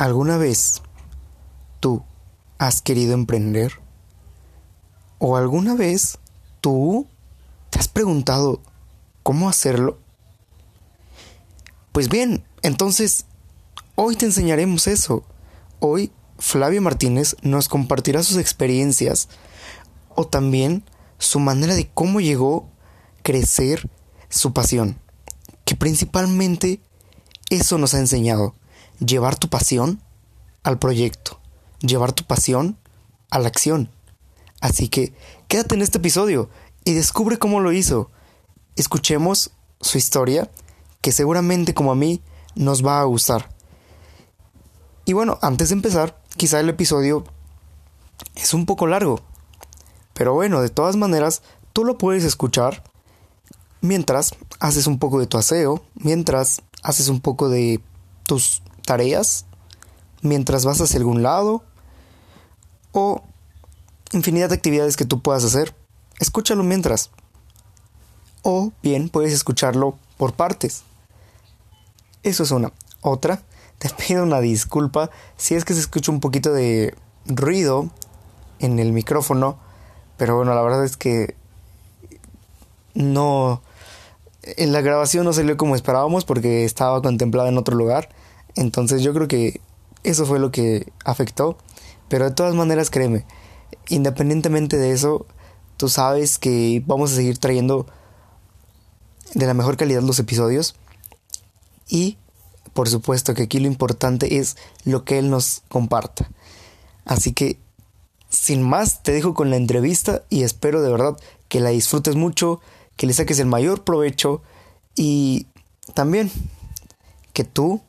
¿Alguna vez tú has querido emprender? ¿O alguna vez tú te has preguntado cómo hacerlo? Pues bien, entonces hoy te enseñaremos eso. Hoy Flavio Martínez nos compartirá sus experiencias o también su manera de cómo llegó crecer su pasión, que principalmente eso nos ha enseñado llevar tu pasión al proyecto, llevar tu pasión a la acción. Así que quédate en este episodio y descubre cómo lo hizo. Escuchemos su historia, que seguramente como a mí nos va a gustar. Y bueno, antes de empezar, quizá el episodio es un poco largo. Pero bueno, de todas maneras, tú lo puedes escuchar mientras haces un poco de tu aseo, mientras haces un poco de tus tareas mientras vas hacia algún lado o infinidad de actividades que tú puedas hacer. Escúchalo mientras. O bien puedes escucharlo por partes. Eso es una. Otra, te pido una disculpa si es que se escucha un poquito de ruido en el micrófono, pero bueno, la verdad es que no en la grabación no salió como esperábamos porque estaba contemplada en otro lugar entonces yo creo que eso fue lo que afectó. Pero de todas maneras, créeme, independientemente de eso, tú sabes que vamos a seguir trayendo de la mejor calidad los episodios. Y por supuesto que aquí lo importante es lo que él nos comparta. Así que, sin más, te dejo con la entrevista y espero de verdad que la disfrutes mucho, que le saques el mayor provecho y también que tú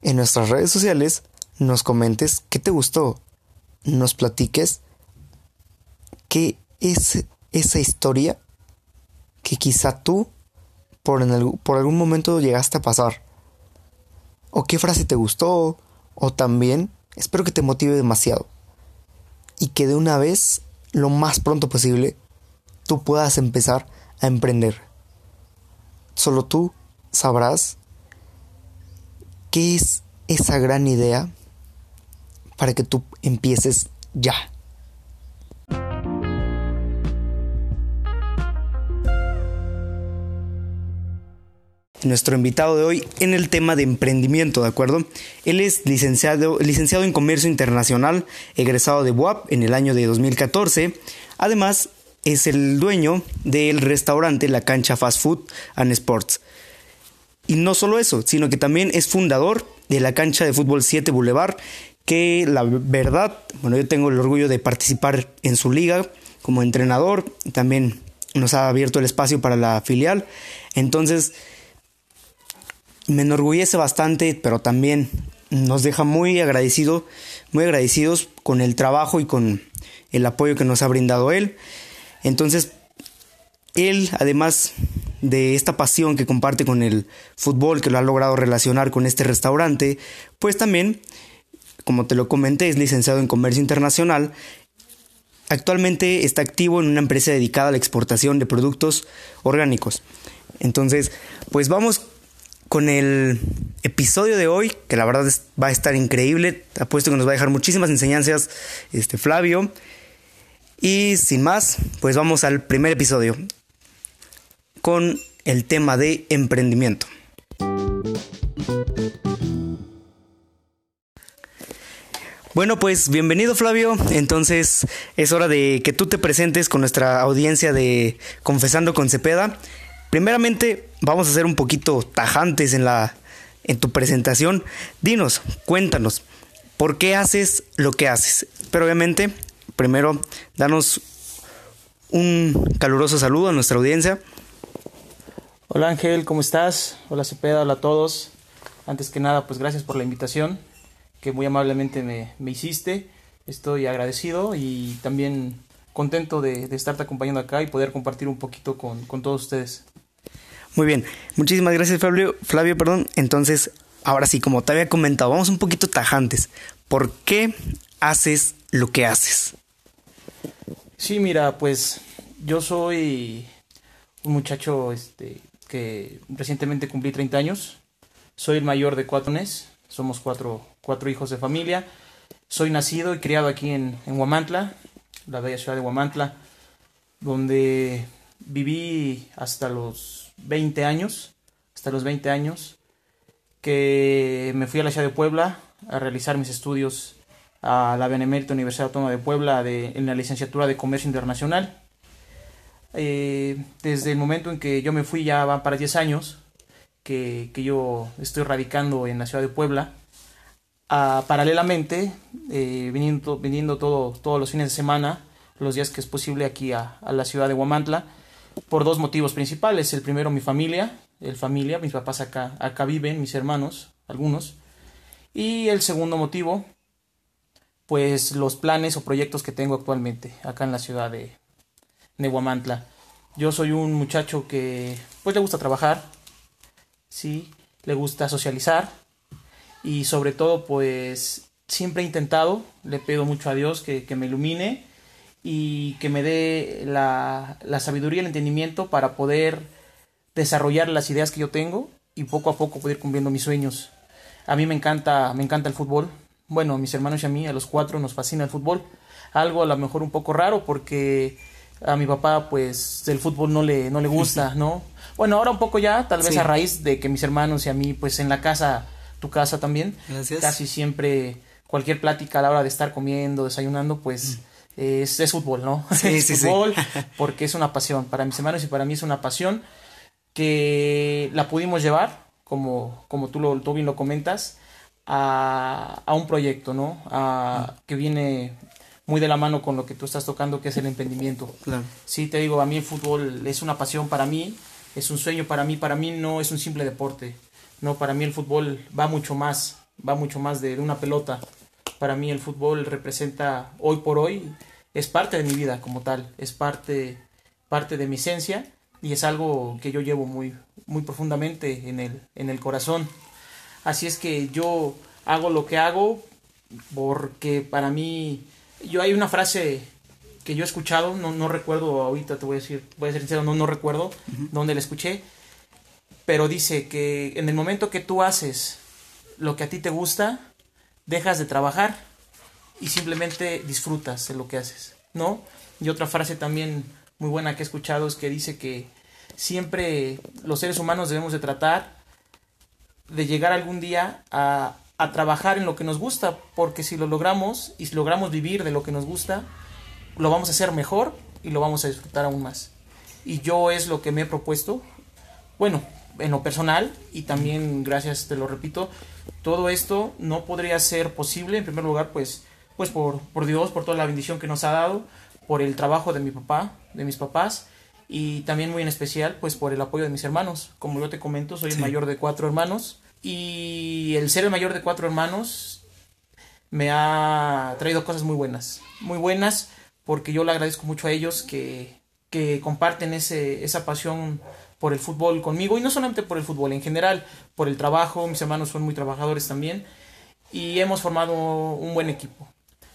en nuestras redes sociales nos comentes qué te gustó, nos platiques qué es esa historia que quizá tú por, en por algún momento llegaste a pasar. O qué frase te gustó, o también espero que te motive demasiado. Y que de una vez, lo más pronto posible, tú puedas empezar a emprender. Solo tú sabrás ¿Qué es esa gran idea para que tú empieces ya? nuestro invitado de hoy en el tema de emprendimiento, ¿de acuerdo? Él es licenciado, licenciado en Comercio Internacional, egresado de WAP en el año de 2014. Además, es el dueño del restaurante La Cancha Fast Food and Sports, y no solo eso, sino que también es fundador de la cancha de fútbol 7 Boulevard, que la verdad, bueno, yo tengo el orgullo de participar en su liga como entrenador, también nos ha abierto el espacio para la filial, entonces me enorgullece bastante, pero también nos deja muy agradecido, muy agradecidos con el trabajo y con el apoyo que nos ha brindado él. Entonces, él además de esta pasión que comparte con el fútbol, que lo ha logrado relacionar con este restaurante, pues también, como te lo comenté, es licenciado en Comercio Internacional. Actualmente está activo en una empresa dedicada a la exportación de productos orgánicos. Entonces, pues vamos con el episodio de hoy, que la verdad va a estar increíble. Apuesto que nos va a dejar muchísimas enseñanzas este Flavio. Y sin más, pues vamos al primer episodio con el tema de emprendimiento. Bueno, pues bienvenido Flavio. Entonces es hora de que tú te presentes con nuestra audiencia de Confesando con Cepeda. Primeramente, vamos a ser un poquito tajantes en la en tu presentación. Dinos, cuéntanos, ¿por qué haces lo que haces? Pero obviamente, primero, danos un caluroso saludo a nuestra audiencia. Hola Ángel, ¿cómo estás? Hola Cepeda, hola a todos. Antes que nada, pues gracias por la invitación que muy amablemente me, hiciste. Estoy agradecido y también contento de, estarte acompañando acá y poder compartir un poquito con, todos ustedes. Muy bien, muchísimas gracias Flavio, Flavio, perdón. Entonces, ahora sí, como te había comentado, vamos un poquito tajantes. ¿Por qué haces lo que haces? Sí, mira, pues yo soy un muchacho este, que recientemente cumplí 30 años. Soy el mayor de cuatro nes, somos cuatro, cuatro hijos de familia. Soy nacido y criado aquí en, en Huamantla, la bella ciudad de Huamantla, donde viví hasta los 20 años, hasta los 20 años, que me fui a la ciudad de Puebla a realizar mis estudios a la Benemérita Universidad Autónoma de Puebla de, en la licenciatura de Comercio Internacional. Eh, desde el momento en que yo me fui ya van para 10 años que, que yo estoy radicando en la ciudad de Puebla. Ah, paralelamente, eh, viniendo, viniendo todo, todos los fines de semana, los días que es posible aquí a, a la ciudad de Huamantla, por dos motivos principales. El primero, mi familia, el familia, mis papás acá, acá viven, mis hermanos, algunos. Y el segundo motivo, pues los planes o proyectos que tengo actualmente acá en la ciudad de, de Huamantla. Yo soy un muchacho que pues le gusta trabajar, sí, le gusta socializar y sobre todo pues siempre he intentado, le pido mucho a Dios que, que me ilumine y que me dé la, la sabiduría y el entendimiento para poder desarrollar las ideas que yo tengo y poco a poco poder cumpliendo mis sueños. A mí me encanta, me encanta el fútbol. Bueno, a mis hermanos y a mí, a los cuatro, nos fascina el fútbol. Algo a lo mejor un poco raro porque a mi papá, pues, el fútbol no le, no le gusta, ¿no? Bueno, ahora un poco ya, tal vez Sí. a raíz de que mis hermanos y a mí, pues, en la casa, tu casa también, Gracias. casi siempre, cualquier plática a la hora de estar comiendo, desayunando, pues, es, es fútbol, ¿no? Sí, es sí, sí. fútbol, porque es una pasión. Para mis hermanos y para mí es una pasión que la pudimos llevar, como, como tú, lo, tú bien lo comentas, a, a un proyecto, ¿no? A, que viene muy de la mano con lo que tú estás tocando, que es el emprendimiento. Claro. Sí, te digo, a mí el fútbol es una pasión para mí, es un sueño para mí, para mí no es un simple deporte, no, para mí el fútbol va mucho más, va mucho más de, una pelota. Para mí el fútbol representa hoy por hoy, es parte de mi vida como tal, es parte, parte de mi esencia y es algo que yo llevo muy, muy profundamente en el, en el corazón. Así es que yo hago lo que hago porque para mí, yo hay una frase que yo he escuchado, no, no recuerdo ahorita, te voy a decir, voy a ser sincero, no, no recuerdo dónde la escuché, pero dice que en el momento que tú haces lo que a ti te gusta, dejas de trabajar y simplemente disfrutas de lo que haces, ¿no? Y otra frase también muy buena que he escuchado es que dice que siempre los seres humanos debemos de tratar de llegar algún día a, a trabajar en lo que nos gusta, porque si lo logramos y si logramos vivir de lo que nos gusta, lo vamos a hacer mejor y lo vamos a disfrutar aún más. Y yo es lo que me he propuesto, bueno, en lo personal y también, gracias, te lo repito, todo esto no podría ser posible, en primer lugar, pues, pues por, por Dios, por toda la bendición que nos ha dado, por el trabajo de mi papá, de mis papás, y también muy en especial, pues por el apoyo de mis hermanos. Como yo te comento, soy el Sí. mayor de cuatro hermanos, y el ser el mayor de cuatro hermanos me ha traído cosas muy buenas, muy buenas, porque yo le agradezco mucho a ellos que, que comparten ese, esa pasión por el fútbol conmigo, y no solamente por el fútbol, en general, por el trabajo, mis hermanos son muy trabajadores también, y hemos formado un buen equipo.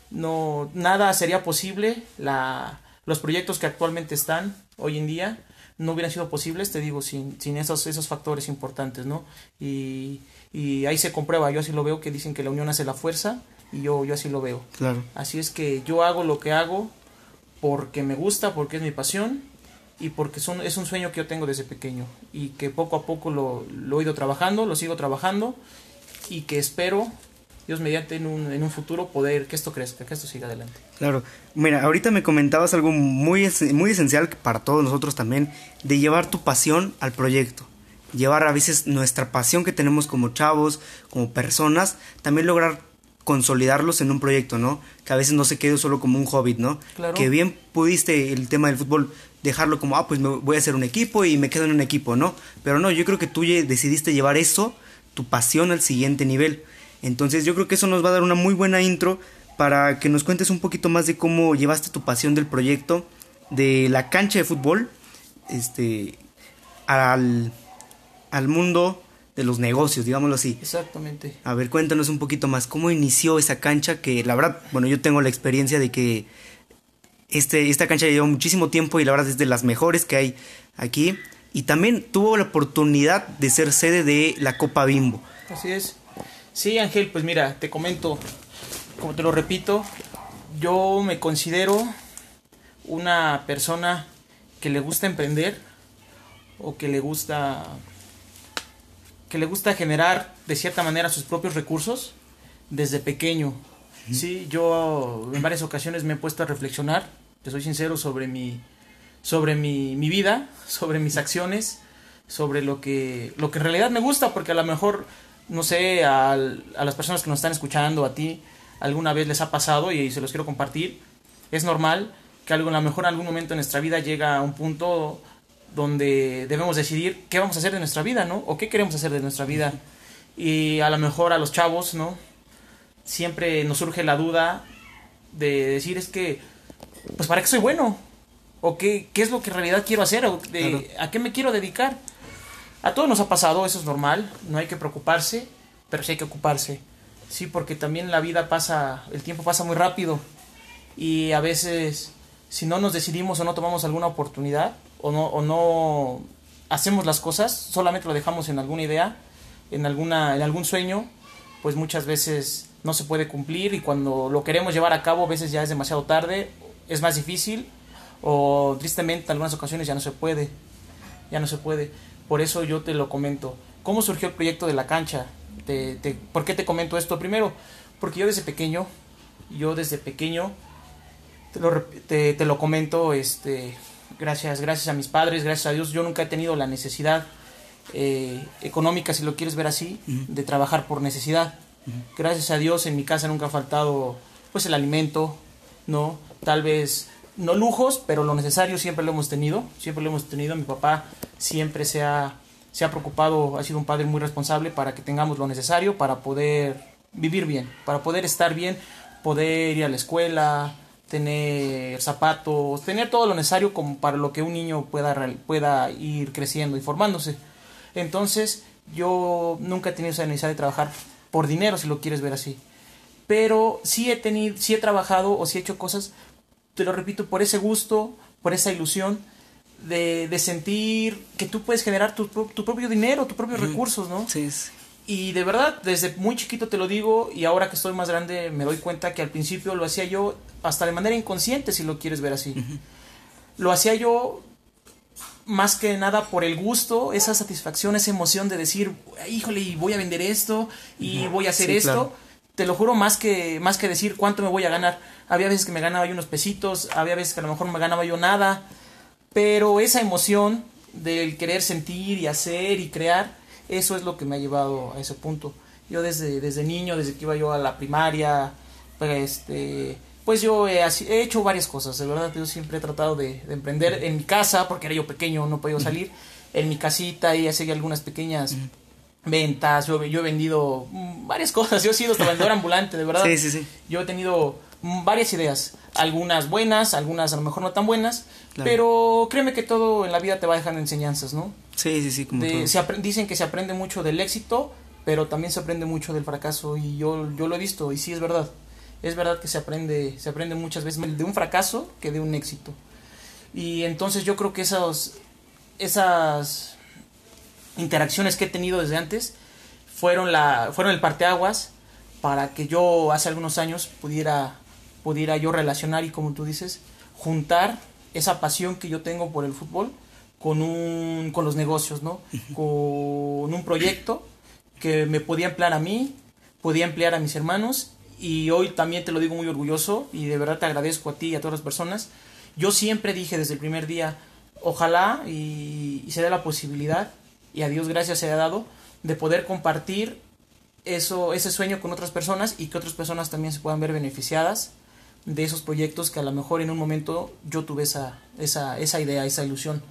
No, nada sería posible, la, los proyectos que actualmente están hoy en día no hubieran sido posibles, te digo, sin, sin esos, esos factores importantes, ¿no? Y, y ahí se comprueba, yo así lo veo, que dicen que la unión hace la fuerza, y yo, yo así lo veo. Claro. Así es que yo hago lo que hago porque me gusta, porque es mi pasión y porque son, es un sueño que yo tengo desde pequeño y que poco a poco lo, lo he ido trabajando, lo sigo trabajando y que espero, Dios mediante, en un, en un futuro poder que esto crezca, que esto siga adelante. Claro. Mira, ahorita me comentabas algo muy, es- muy esencial para todos nosotros también, de llevar tu pasión al proyecto. Llevar a veces nuestra pasión que tenemos como chavos, como personas, también lograr consolidarlos en un proyecto, ¿no? Que a veces no se quede solo como un hobbit, ¿no? Claro. Que bien pudiste el tema del fútbol dejarlo como, ah, pues me voy a hacer un equipo y me quedo en un equipo, ¿no? Pero no, yo creo que tú decidiste llevar eso, tu pasión al siguiente nivel. Entonces yo creo que eso nos va a dar una muy buena intro para que nos cuentes un poquito más de cómo llevaste tu pasión del proyecto, de la cancha de fútbol, este, al, al mundo de los negocios, digámoslo así. Exactamente. A ver, cuéntanos un poquito más, ¿cómo inició esa cancha? Que la verdad, bueno, yo tengo la experiencia de que Este, esta cancha lleva muchísimo tiempo y la verdad es de las mejores que hay aquí. Y también tuvo la oportunidad de ser sede de la Copa Bimbo. Así es. Sí, Ángel, pues mira, te comento, como te lo repito, yo me considero una persona que le gusta emprender o que le gusta que le gusta generar de cierta manera sus propios recursos desde pequeño. Sí, yo en varias ocasiones me he puesto a reflexionar, te soy sincero, sobre mi, sobre mi, mi vida, sobre mis acciones, sobre lo que, lo que en realidad me gusta, porque a lo mejor, no sé, a, a las personas que nos están escuchando, a ti, alguna vez les ha pasado y se los quiero compartir. Es normal que a lo mejor en algún momento en nuestra vida llega a un punto donde debemos decidir qué vamos a hacer de nuestra vida, ¿no? O qué queremos hacer de nuestra vida. Y a lo mejor a los chavos, ¿no? siempre nos surge la duda de decir es que, pues para qué soy bueno, o qué, qué es lo que en realidad quiero hacer, o de, a qué me quiero dedicar. A todos nos ha pasado, eso es normal, no hay que preocuparse, pero sí hay que ocuparse. Sí, porque también la vida pasa, el tiempo pasa muy rápido y a veces si no nos decidimos o no tomamos alguna oportunidad o no, hacemos las cosas, solamente lo dejamos en alguna idea, en, alguna, en algún sueño, pues muchas veces no se puede cumplir y cuando lo queremos llevar a cabo a veces ya es demasiado tarde, es más difícil o tristemente en algunas ocasiones ya no se puede, ya no se puede. Por eso yo te lo comento. ¿Cómo surgió el proyecto de la cancha? Te, ¿Por qué te comento esto? Primero, porque yo desde pequeño, yo desde pequeño, te lo, te, lo comento, este, gracias, gracias a mis padres, gracias a Dios, yo nunca he tenido la necesidad eh, económica, si lo quieres ver así, de trabajar por necesidad. Gracias a Dios en mi casa nunca ha faltado pues el alimento, ¿no? Tal vez no lujos, pero lo necesario siempre lo hemos tenido, siempre lo hemos tenido. Mi papá siempre se ha, se ha preocupado, ha sido un padre muy responsable para que tengamos lo necesario para poder vivir bien, para poder estar bien, poder ir a la escuela, tener zapatos, tener todo lo necesario como para lo que un niño pueda, pueda ir creciendo y formándose. Entonces, yo nunca he tenido esa necesidad de trabajar por dinero, si lo quieres ver así. Pero sí he tenido, sí he trabajado o sí he hecho cosas, te lo repito, por ese gusto, por esa ilusión de, de sentir que tú puedes generar tu, tu propio dinero, tus propios recursos, ¿no? Sí, Y de verdad, desde muy chiquito te lo digo y ahora que estoy más grande me doy cuenta que al principio lo hacía yo hasta de manera inconsciente, si lo quieres ver así. Lo hacía yo más que nada por el gusto, esa satisfacción, esa emoción de decir, híjole, voy a vender esto y voy a hacer esto. Te lo juro, más que, más que decir cuánto me voy a ganar. Había veces que me ganaba yo unos pesitos, había veces que a lo mejor me ganaba yo nada, pero esa emoción del querer sentir y hacer y crear, eso es lo que me ha llevado a ese punto. Yo desde, desde niño, desde que iba yo a la primaria, pues este pues yo he, hecho varias cosas, de verdad, yo siempre he tratado de, emprender en mi casa, porque era yo pequeño, no podía salir, en mi casita y hacía algunas pequeñas ventas, yo, yo he vendido mm, varias cosas, yo he sido hasta vendedor ambulante, de verdad. Sí, sí, sí. Yo he tenido varias ideas, algunas buenas, algunas a lo mejor no tan buenas, pero créeme que todo en la vida te va dejando enseñanzas, ¿no? Sí, sí, sí, como dicen que se aprende mucho del éxito, pero también se aprende mucho del fracaso y yo, yo lo he visto y sí es verdad es verdad que se aprende, se aprende muchas veces de un fracaso que de un éxito. Y entonces yo creo que esos, esas interacciones que he tenido desde antes fueron, la, fueron el parteaguas para que yo hace algunos años pudiera, pudiera yo relacionar y como tú dices, juntar esa pasión que yo tengo por el fútbol con, un, con los negocios, ¿no? Con un proyecto que me podía emplear a mí, podía emplear a mis hermanos y hoy también te lo digo muy orgulloso y de verdad te agradezco a ti y a todas las personas. Yo siempre dije desde el primer día, ojalá y, se dé la posibilidad, y a Dios gracias se ha dado, de poder compartir eso, ese sueño con otras personas y que otras personas también se puedan ver beneficiadas de esos proyectos que a lo mejor en un momento yo tuve esa, esa, esa idea, esa ilusión.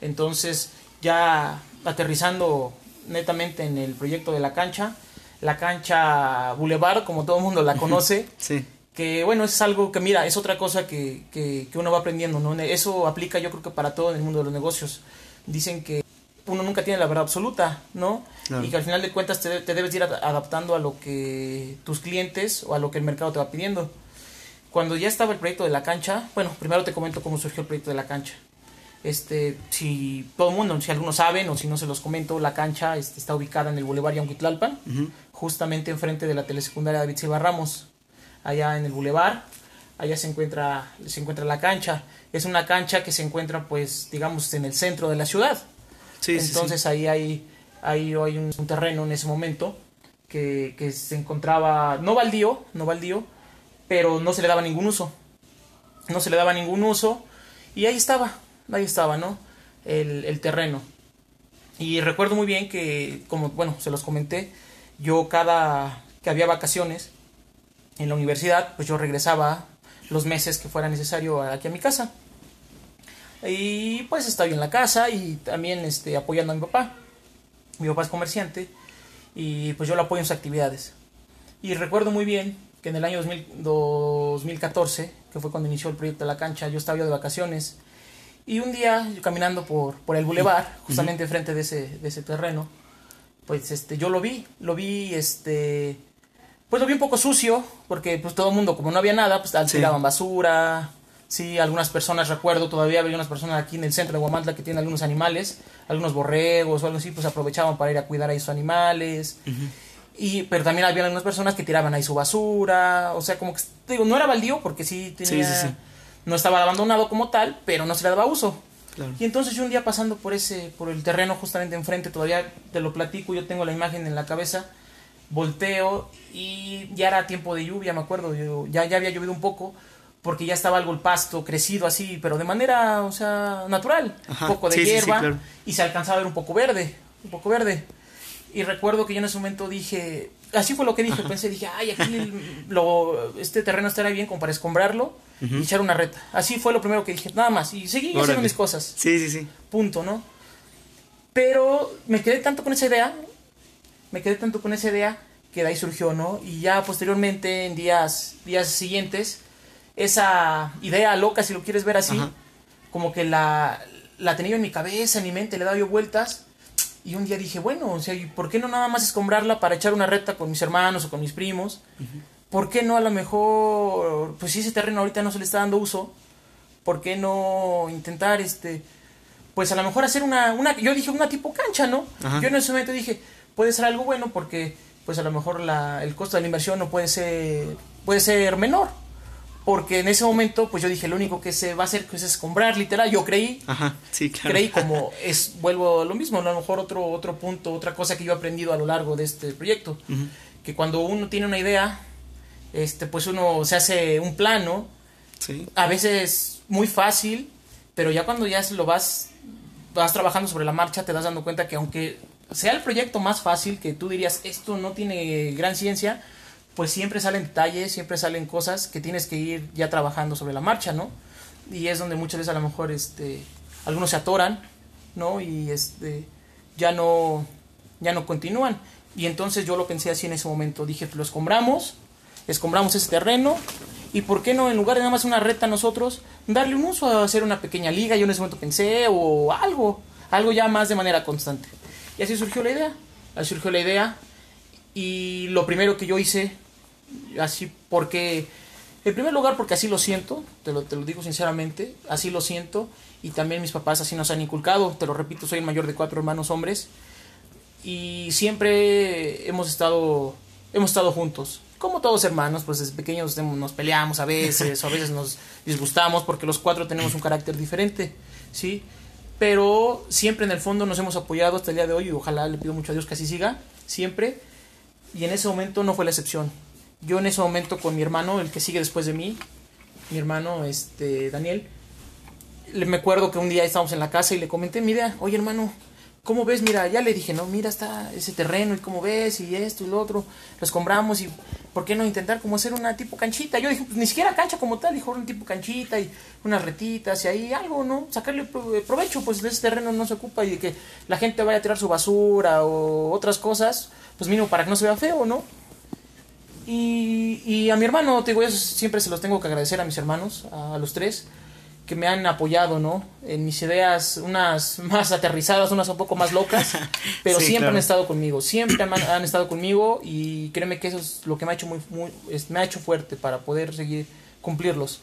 Entonces, ya aterrizando netamente en el proyecto de la cancha, la cancha Boulevard, como todo el mundo la conoce. sí. Que bueno, es algo que mira, es otra cosa que, que, uno va aprendiendo, ¿no? Eso aplica yo creo que para todo en el mundo de los negocios. Dicen que uno nunca tiene la verdad absoluta, ¿no? Y que al final de cuentas te, te, debes ir adaptando a lo que tus clientes o a lo que el mercado te va pidiendo. Cuando ya estaba el proyecto de la cancha, bueno, primero te comento cómo surgió el proyecto de la cancha. Este, si todo el mundo, si algunos saben o si no se los comento, la cancha este, está ubicada en el Boulevard Yanquitlalpan, justamente enfrente de la telesecundaria David Silva Ramos, allá en el Boulevard, allá se encuentra, se encuentra la cancha. Es una cancha que se encuentra, pues, digamos, en el centro de la ciudad. Entonces ahí hay, ahí hay un, un, terreno en ese momento que, que se encontraba, no baldío, no baldío, pero no se le daba ningún uso. No se le daba ningún uso y ahí estaba, ahí estaba, ¿no? El, terreno. Y recuerdo muy bien que, como, bueno, se los comenté, yo cada que había vacaciones en la universidad, pues yo regresaba los meses que fuera necesario aquí a mi casa. Y pues estaba yo en la casa y también este, apoyando a mi papá. Mi papá es comerciante y pues yo lo apoyo en sus actividades. Y recuerdo muy bien que en el año 2000, 2014, que fue cuando inició el proyecto de la cancha, yo estaba yo de vacaciones y un día, yo caminando por, por el bulevar, justamente enfrente de ese, de ese terreno, pues este, yo lo vi, lo vi, este, pues lo vi un poco sucio, porque pues todo el mundo, como no había nada, pues tiraban basura, sí, algunas personas, recuerdo, todavía había unas personas aquí en el centro de Guamantla que tienen algunos animales, algunos borregos o algo así, pues aprovechaban para ir a cuidar a esos animales. Y, pero también había algunas personas que tiraban ahí su basura, o sea, como que, digo, no era baldío porque sí tenía... Sí, sí, sí no estaba abandonado como tal, pero no se le daba uso. Y entonces yo un día pasando por ese, por el terreno justamente enfrente, todavía te lo platico, yo tengo la imagen en la cabeza, volteo y ya era tiempo de lluvia, me acuerdo, yo, ya, ya había llovido un poco, porque ya estaba algo el pasto crecido así, pero de manera, o sea, natural, un poco de hierba, y se alcanzaba a ver un poco verde, un poco verde. Y recuerdo que yo en ese momento dije, así fue lo que dije, pensé, dije, ay, aquí lo, este terreno estará bien como para escombrarlo y echar una reta. Así fue lo primero que dije, nada más. Y seguí haciendo mis cosas. Sí, sí, sí. Punto, ¿no? Pero me quedé tanto con esa idea, me quedé tanto con esa idea que de ahí surgió, ¿no? Y ya posteriormente, en días, días siguientes, esa idea loca, si lo quieres ver así, como que la, la tenía en mi cabeza, en mi mente, le daba yo vueltas. Y un día dije, bueno, o sea, ¿por qué no nada más escombrarla para echar una reta con mis hermanos o con mis primos? ¿por qué no a lo mejor, pues si ese terreno ahorita no se le está dando uso, ¿por qué no intentar, este, pues a lo mejor hacer una, una yo dije una tipo cancha, ¿no? Yo en ese momento dije, puede ser algo bueno porque, pues a lo mejor la, el costo de la inversión no puede ser, puede ser menor. Porque en ese momento, pues yo dije, lo único que se va a hacer pues, es comprar, literal. Yo creí, Ajá, sí, claro. creí como es, vuelvo a lo mismo, a lo mejor otro, otro punto, otra cosa que yo he aprendido a lo largo de este proyecto. Que cuando uno tiene una idea, este, pues uno se hace un plano, sí. a veces muy fácil, pero ya cuando ya lo vas, vas trabajando sobre la marcha, te das dando cuenta que aunque sea el proyecto más fácil, que tú dirías, esto no tiene gran ciencia, pues siempre salen detalles, siempre salen cosas que tienes que ir ya trabajando sobre la marcha, ¿no? Y es donde muchas veces a lo mejor este, algunos se atoran, ¿no? Y este, ya no, ya no continúan. Y entonces yo lo pensé así en ese momento, dije, lo escombramos, escombramos ese terreno y por qué no en lugar de nada más una reta nosotros darle un uso a hacer una pequeña liga yo en ese momento pensé o algo algo ya más de manera constante y así surgió la idea así surgió la idea y lo primero que yo hice así porque en primer lugar porque así lo siento te lo, te lo digo sinceramente así lo siento y también mis papás así nos han inculcado te lo repito soy el mayor de cuatro hermanos hombres y siempre hemos estado hemos estado juntos como todos hermanos, pues desde pequeños nos peleamos a veces, o a veces nos disgustamos porque los cuatro tenemos un carácter diferente, ¿sí? Pero siempre en el fondo nos hemos apoyado hasta el día de hoy y ojalá le pido mucho a Dios que así siga, siempre. Y en ese momento no fue la excepción. Yo en ese momento con mi hermano, el que sigue después de mí, mi hermano, este, Daniel, me acuerdo que un día estábamos en la casa y le comenté mi idea, oye hermano, ¿cómo ves? Mira, ya le dije, no, mira, está ese terreno y cómo ves y esto y lo otro, los compramos y ¿por qué no intentar como hacer una tipo canchita? Yo dije, pues ni siquiera cancha como tal, dijo un tipo canchita y unas retitas y ahí algo, ¿no? Sacarle eh, provecho, pues de ese terreno no se ocupa y de que la gente vaya a tirar su basura o otras cosas, pues mínimo para que no se vea feo, ¿no? Y, y a mi hermano, te digo, yo siempre se los tengo que agradecer a mis hermanos, a los tres, que me han apoyado, ¿no? En mis ideas, unas más aterrizadas, unas un poco más locas, pero siempre han estado conmigo, siempre han, han, estado conmigo y créeme que eso es lo que me ha hecho muy, muy me ha hecho fuerte para poder seguir cumplirlos.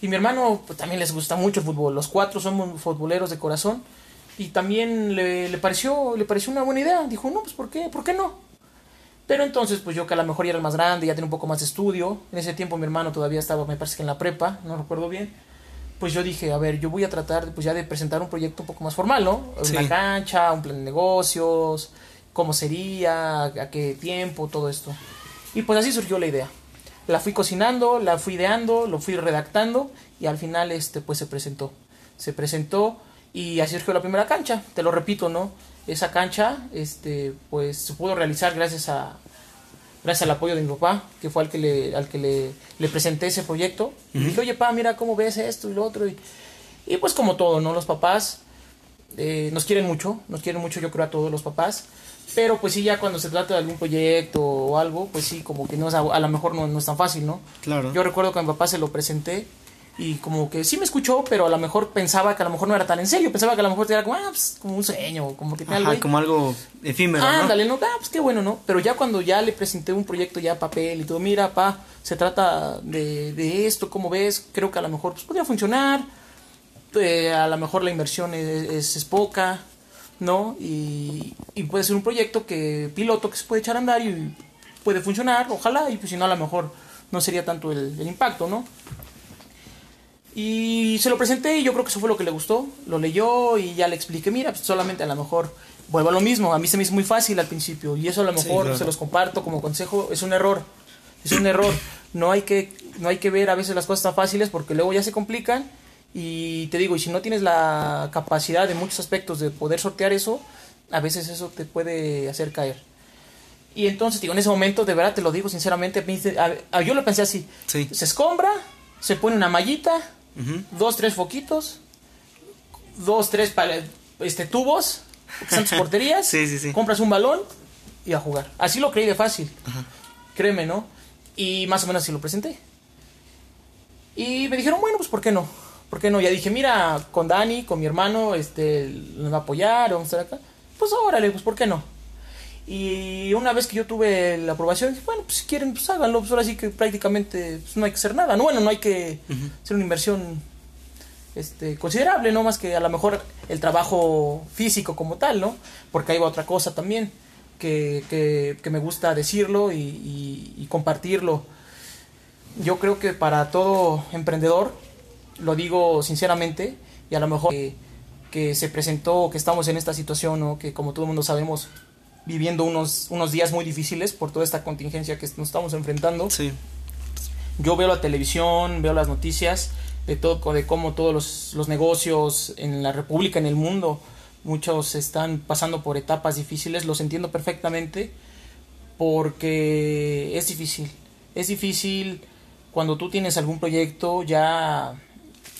Y mi hermano pues, también les gusta mucho el fútbol. Los cuatro somos futboleros de corazón. Y también le, le, pareció, le pareció una buena idea. Dijo, no, pues ¿por qué? ¿Por qué no? Pero entonces, pues yo que a lo mejor ya era el más grande, ya tenía un poco más de estudio. En ese tiempo mi hermano todavía estaba, me parece que en la prepa, no recuerdo bien. Pues yo dije, a ver, yo voy a tratar pues ya de presentar un proyecto un poco más formal, ¿no? Una cancha, un plan de negocios, cómo sería, a qué tiempo, todo esto. Y pues así surgió la idea. La fui cocinando, la fui ideando, lo fui redactando y al final este pues se presentó. Se presentó y así surgió la primera cancha. Te lo repito, ¿no? Esa cancha este pues se pudo realizar gracias a gracias al apoyo de mi papá, que fue al que le, al que le, le presenté ese proyecto. Y dije, oye, pa, mira cómo ves esto y lo otro. Y, y pues como todo, ¿no? Los papás eh, nos quieren mucho, nos quieren mucho yo creo a todos los papás. Pero pues sí, ya cuando se trata de algún proyecto o algo, pues sí, como que no es, a, lo mejor no, no, es tan fácil, ¿no? Claro. Yo recuerdo que a mi papá se lo presenté y como que sí me escuchó, pero a lo mejor pensaba que a lo mejor no era tan en serio, pensaba que a lo mejor era como, ah, pues, como un sueño, como que Ajá, algo como algo efímero, ah, Ándale, ¿no? Ah, pues qué bueno, ¿no? Pero ya cuando ya le presenté un proyecto ya papel y todo, mira, pa, se trata de, de esto, ¿cómo ves? Creo que a lo mejor pues, podría funcionar, eh, a lo mejor la inversión es, es poca, ¿no? Y, puede ser un proyecto que piloto que se puede echar a andar y puede funcionar, ojalá, y pues si no a lo mejor no sería tanto el, impacto, ¿no? Y se lo presenté y yo creo que eso fue lo que le gustó, lo leyó y ya le expliqué, mira, pues solamente a lo mejor vuelvo a lo mismo, a mí se me hizo muy fácil al principio y eso a lo mejor se los comparto como consejo, es un error, es un error, no hay que, no hay que ver a veces las cosas tan fáciles porque luego ya se complican y te digo, y si no tienes la capacidad de muchos aspectos de poder sortear eso, a veces eso te puede hacer caer. Y entonces, digo, en ese momento, de verdad te lo digo sinceramente, yo lo pensé así. Se escombra, se pone una mallita, dos, tres foquitos, dos, tres este, tubos, que son tus porterías, compras un balón y a jugar. Así lo creí de fácil. Créeme, ¿no? Y más o menos así lo presenté. Y me dijeron, bueno, pues ¿por qué no? ¿por qué no? Ya dije, mira, con Dani, con mi hermano, este, nos va a apoyar, vamos a estar acá. Pues órale, pues ¿por qué no? Y una vez que yo tuve la aprobación, dije, bueno, pues si quieren, pues háganlo. Pues ahora sí que prácticamente pues, no hay que hacer nada. No, bueno, no hay que hacer una inversión este, considerable, ¿no? Más que a lo mejor el trabajo físico como tal, ¿no? Porque hay otra cosa también que, que, que me gusta decirlo y, y compartirlo. Yo creo que para todo emprendedor lo digo sinceramente, y a lo mejor que, se presentó, que estamos en esta situación, o que como todo el mundo sabemos, viviendo unos, unos días muy difíciles por toda esta contingencia que nos estamos enfrentando. Sí. Yo veo la televisión, veo las noticias de todo, de cómo todos los, los negocios en la República, en el mundo, muchos están pasando por etapas difíciles, los entiendo perfectamente, porque es difícil. Es difícil cuando tú tienes algún proyecto ya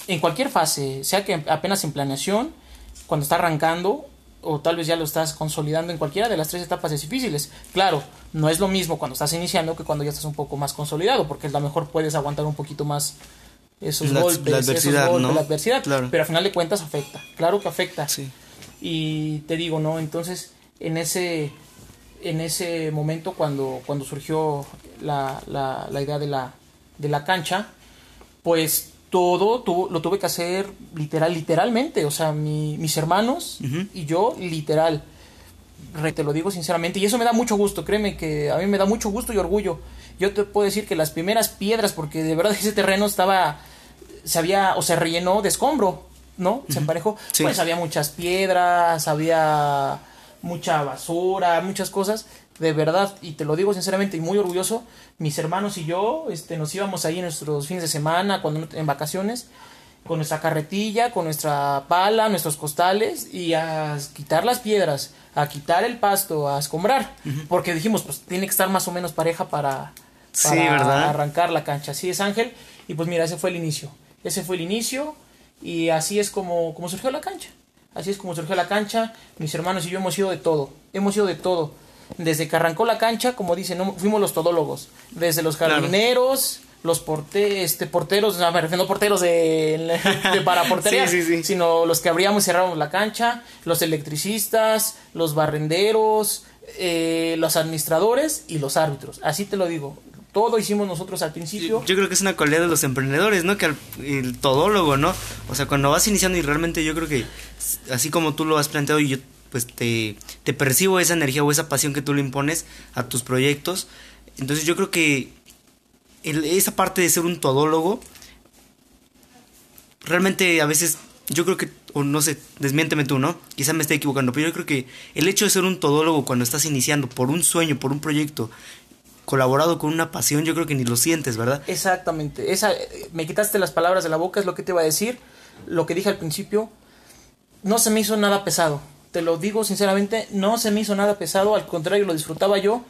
en cualquier fase, sea que apenas en planeación, cuando está arrancando, o tal vez ya lo estás consolidando en cualquiera de las tres etapas es difíciles. Claro, no es lo mismo cuando estás iniciando que cuando ya estás un poco más consolidado, porque a lo mejor puedes aguantar un poquito más esos golpes, la adversidad, la adversidad, pero al final de cuentas afecta, claro que afecta. Sí. Y te digo, ¿no? Entonces, en ese en ese momento cuando cuando surgió la, la, la idea de la de la cancha, pues todo lo tuve que hacer literal, literalmente. O sea, mis hermanos y yo, literal. te lo digo sinceramente. Y eso me da mucho gusto, créeme que a mí me da mucho gusto y orgullo. Yo te puedo decir que las primeras piedras, porque de verdad ese terreno estaba, se había, o se rellenó de escombro, ¿no? Se emparejó. Pues había muchas piedras, había mucha basura, muchas cosas de verdad, y te lo digo sinceramente y muy orgulloso, mis hermanos y yo este, nos íbamos ahí en nuestros fines de semana, cuando en vacaciones, con nuestra carretilla, con nuestra pala, nuestros costales y a quitar las piedras, a quitar el pasto, a escombrar, porque dijimos, pues tiene que estar más o menos pareja para, arrancar la cancha. Así es, Ángel, y pues mira, ese fue el inicio. Ese fue el inicio y así es como, como surgió la cancha. Así es como surgió la cancha. Mis hermanos y yo hemos ido de todo. Hemos ido de todo desde que arrancó la cancha, como dicen, no, fuimos los todólogos, desde los jardineros, los porte, este, porteros, no, me refiero porteros de, para portería, sino los que abríamos y cerrábamos la cancha, los electricistas, los barrenderos, eh, los administradores y los árbitros. Así te lo digo. todo hicimos nosotros al principio. Yo, creo que es una cualidad de los emprendedores, ¿no? Que el todólogo, ¿no? O sea, cuando vas iniciando y realmente yo creo que, así como tú lo has planteado y yo pues te, te percibo esa energía o esa pasión que tú le impones a tus proyectos. Entonces yo creo que esa parte de ser un todólogo, realmente a veces, yo creo que, o no sé, desmiénteme tú, ¿no? Quizá me esté equivocando, pero yo creo que el hecho de ser un todólogo cuando estás iniciando por un sueño, por un proyecto, colaborado con una pasión, yo creo que ni lo sientes, ¿verdad? Exactamente. Esa, me quitaste las palabras de la boca, es lo que te iba a decir. Lo que dije al principio, no se me hizo nada pesado te lo digo sinceramente, no se me hizo nada pesado, al contrario, lo disfrutaba yo.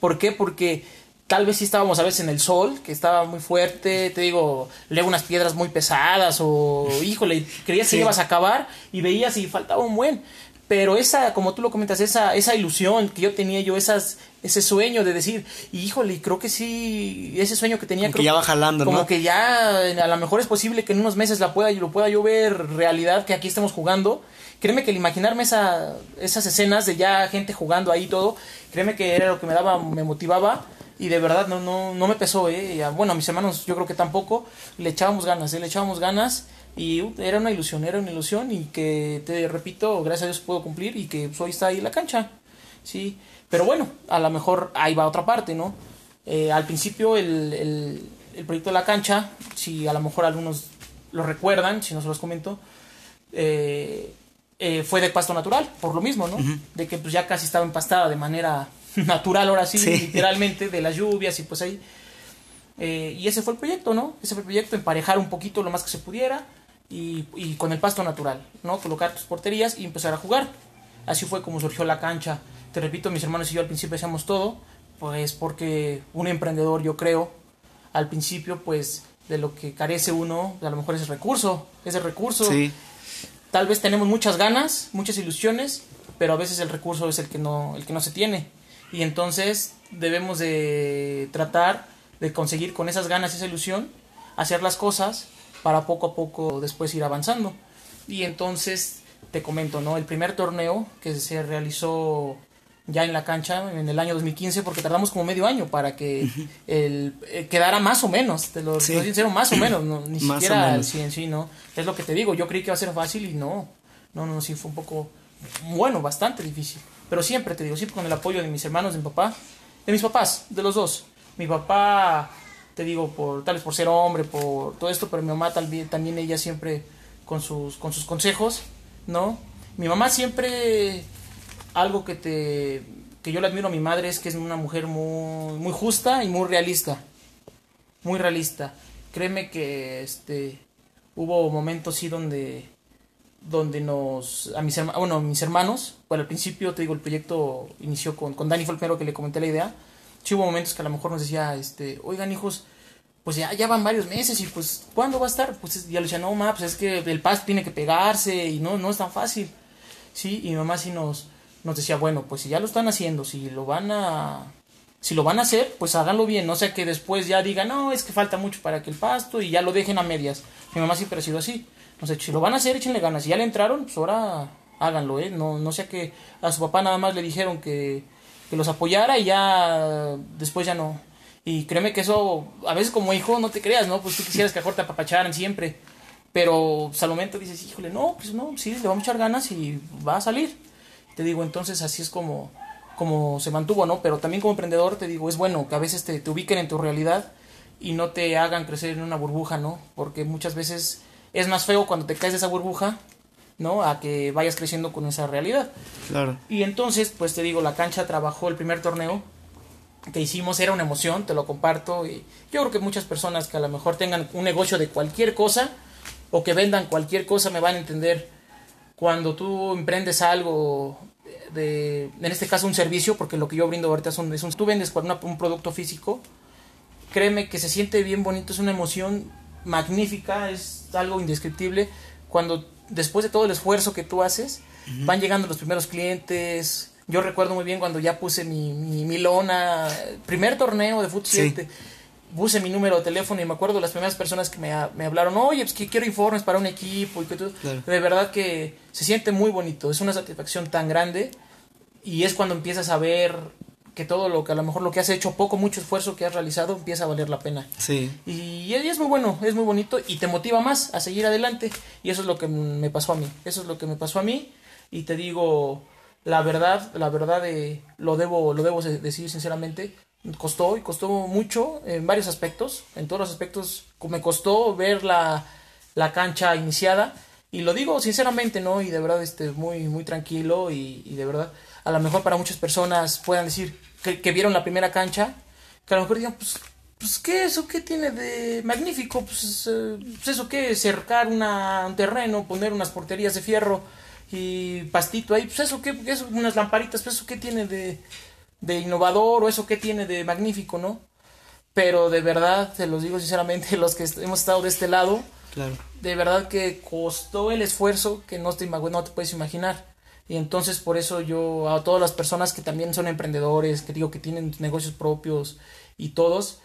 ¿Por qué? Porque tal vez sí estábamos a veces en el sol, que estaba muy fuerte, te digo, leo unas piedras muy pesadas o, híjole, creías que ibas a acabar y veías y faltaba un buen. Pero esa, como tú lo comentas, esa, esa ilusión que yo tenía yo, esas, ese sueño de decir, híjole, creo que sí, ese sueño que tenía, como que ya va jalando, como que ya a lo mejor es posible que en unos meses la pueda, lo pueda yo ver realidad, que aquí estemos jugando créeme que el imaginarme esa, esas escenas de ya gente jugando ahí todo, créeme que era lo que me daba, me motivaba y de verdad no, no, no me pesó, ¿eh? bueno, a mis hermanos yo creo que tampoco, le echábamos ganas, ¿eh? le echábamos ganas y uh, era una ilusión, era una ilusión y que te repito, gracias a Dios puedo cumplir y que pues, hoy está ahí la cancha, ¿sí? Pero bueno, a lo mejor ahí va otra parte, ¿no? Eh, al principio el, el, el, proyecto de la cancha, si a lo mejor algunos lo recuerdan, si no se los comento, eh, eh, fue de pasto natural, por lo mismo, ¿no? De que pues ya casi estaba empastada de manera natural, ahora sí, literalmente, de las lluvias y pues ahí. Y ese fue el proyecto, ¿no? Ese fue el proyecto, emparejar un poquito lo más que se pudiera y, con el pasto natural, ¿no? Colocar tus porterías y empezar a jugar. Así fue como surgió la cancha. Te repito, mis hermanos y yo al principio hacíamos todo, pues porque un emprendedor, yo creo, al principio, pues de lo que carece uno, a lo mejor es el recurso, ese recurso. Sí tal vez tenemos muchas ganas, muchas ilusiones, pero a veces el recurso es el que no, el que no se tiene. Y entonces debemos de tratar de conseguir con esas ganas, esa ilusión, hacer las cosas para poco a poco después ir avanzando. Y entonces te comento, ¿no? El primer torneo que se realizó ya en la cancha en el año 2015 porque tardamos como medio año para que el, eh, quedara más o menos, te lo sí. sincero, más o menos, no, ni siquiera sí en sí, ¿no? Es lo que te digo, yo creí que iba a ser fácil y no, no, no, sí fue un poco, bueno, bastante difícil, pero siempre te digo, siempre con el apoyo de mis hermanos, de mi papá, de mis papás, de los dos, mi papá, te digo, por tal vez por ser hombre, por todo esto, pero mi mamá también, también ella siempre con sus, con sus consejos, ¿no? Mi mamá siempre algo que te que yo le admiro a mi madre es que es una mujer muy, muy justa y muy realista. Muy realista. Créeme que este hubo momentos sí donde donde nos a mis hermanos, bueno, mis hermanos, bueno, al principio te digo el proyecto inició con con Dani fue el primero que le comenté la idea. Sí hubo momentos que a lo mejor nos decía este, "Oigan, hijos, pues ya, ya van varios meses y pues ¿cuándo va a estar?" Pues ya le decía, "No, ma, pues es que el pasto tiene que pegarse y no no es tan fácil." Sí, y mamá sí nos nos decía, bueno, pues si ya lo están haciendo, si lo van a si lo van a hacer, pues háganlo bien, no sea que después ya digan, no, es que falta mucho para que el pasto y ya lo dejen a medias. Mi mamá siempre ha sido así. No sé, si lo van a hacer, échenle ganas. Si ya le entraron, pues ahora háganlo, ¿eh? No, no sea que a su papá nada más le dijeron que, que los apoyara y ya después ya no. Y créeme que eso, a veces como hijo, no te creas, ¿no? Pues tú quisieras que a te apapacharan siempre. Pero pues, al momento dices, híjole, no, pues no, sí, le vamos a echar ganas y va a salir. Te digo, entonces así es como, como se mantuvo, ¿no? Pero también como emprendedor, te digo, es bueno que a veces te, te ubiquen en tu realidad y no te hagan crecer en una burbuja, ¿no? Porque muchas veces es más feo cuando te caes de esa burbuja, ¿no? A que vayas creciendo con esa realidad. Claro. Y entonces, pues te digo, la cancha trabajó el primer torneo que hicimos, era una emoción, te lo comparto. Y yo creo que muchas personas que a lo mejor tengan un negocio de cualquier cosa o que vendan cualquier cosa me van a entender cuando tú emprendes algo de, en este caso un servicio, porque lo que yo brindo ahorita son, es un, tú vendes un producto físico, créeme que se siente bien bonito, es una emoción magnífica, es algo indescriptible, cuando después de todo el esfuerzo que tú haces, van llegando los primeros clientes, yo recuerdo muy bien cuando ya puse mi, mi, lona, primer torneo de Foot 7, puse mi número de teléfono y me acuerdo las primeras personas que me, me hablaron, oye, pues que quiero informes para un equipo y que todo. De verdad que se siente muy bonito, es una satisfacción tan grande y es cuando empiezas a ver que todo lo que a lo mejor lo que has hecho, poco, mucho esfuerzo que has realizado, empieza a valer la pena. Sí. Y, es muy bueno, es muy bonito y te motiva más a seguir adelante. Y eso es lo que me pasó a mí. Eso es lo que me pasó a mí. Y te digo, la verdad, la verdad de, lo debo, lo debo decir sinceramente, costó y costó mucho en varios aspectos. En todos los aspectos me costó ver la, la cancha iniciada. Y lo digo sinceramente, ¿no? Y de verdad, este, muy, muy tranquilo y, y de verdad, a lo mejor para muchas personas puedan decir, que, vieron la primera cancha, que a lo mejor digan, pues, pues ¿qué eso? ¿Qué tiene de magnífico? Pues, eh, pues eso, ¿qué? Cercar una, un terreno, poner unas porterías de fierro y pastito ahí, pues eso, ¿qué? Eso, unas lamparitas, pues eso, ¿qué tiene de, de innovador o eso, ¿qué tiene de magnífico, no? Pero de verdad, te los digo sinceramente, los que hemos estado de este lado, claro. de verdad que costó el esfuerzo que no te, no te puedes imaginar. Y entonces por eso yo a todas las personas que también son emprendedores, que digo que tienen negocios propios y todos,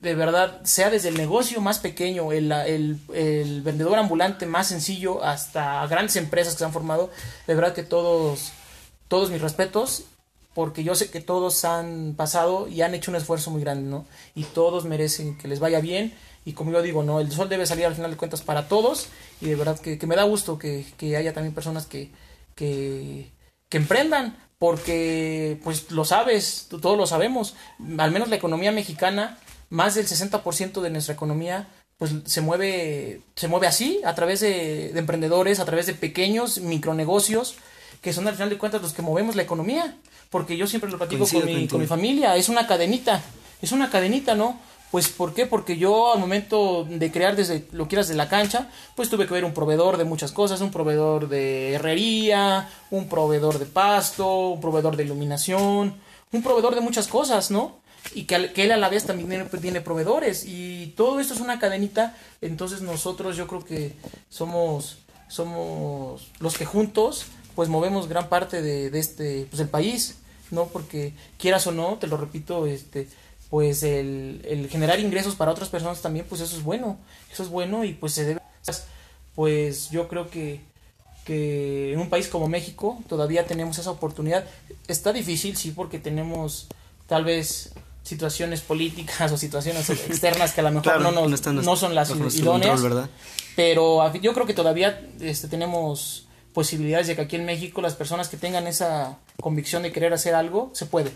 de verdad, sea desde el negocio más pequeño, el, el, el, vendedor ambulante más sencillo, hasta grandes empresas que se han formado, de verdad que todos, todos mis respetos, porque yo sé que todos han pasado y han hecho un esfuerzo muy grande, ¿no? Y todos merecen que les vaya bien. Y como yo digo, ¿no? El sol debe salir al final de cuentas para todos. Y de verdad que, me da gusto que, haya también personas que, que, que emprendan, porque pues lo sabes, todos lo sabemos, al menos la economía mexicana, más del 60% de nuestra economía pues se mueve, se mueve así, a través de, emprendedores, a través de pequeños micronegocios, que son al final de cuentas los que movemos la economía. Porque yo siempre lo platico con mi, con mi familia, es una cadenita, es una cadenita, ¿no? Pues ¿por qué? Porque yo al momento de crear desde lo quieras de la cancha, pues tuve que ver un proveedor de muchas cosas, un proveedor de herrería, un proveedor de pasto, un proveedor de iluminación, un proveedor de muchas cosas, ¿no? Y que, que él a la vez también tiene, tiene, proveedores y todo esto es una cadenita, entonces nosotros yo creo que somos somos los que juntos pues movemos gran parte de, de este pues el país, ¿no? Porque quieras o no, te lo repito, este pues el, el, generar ingresos para otras personas también, pues eso es bueno, eso es bueno y pues se debe, pues yo creo que, que en un país como México todavía tenemos esa oportunidad. Está difícil, sí, porque tenemos tal vez situaciones políticas o situaciones externas que a lo mejor no, no, son las idóneas, pero yo creo que todavía este, tenemos posibilidades de que aquí en México las personas que tengan esa convicción de querer hacer algo, se puede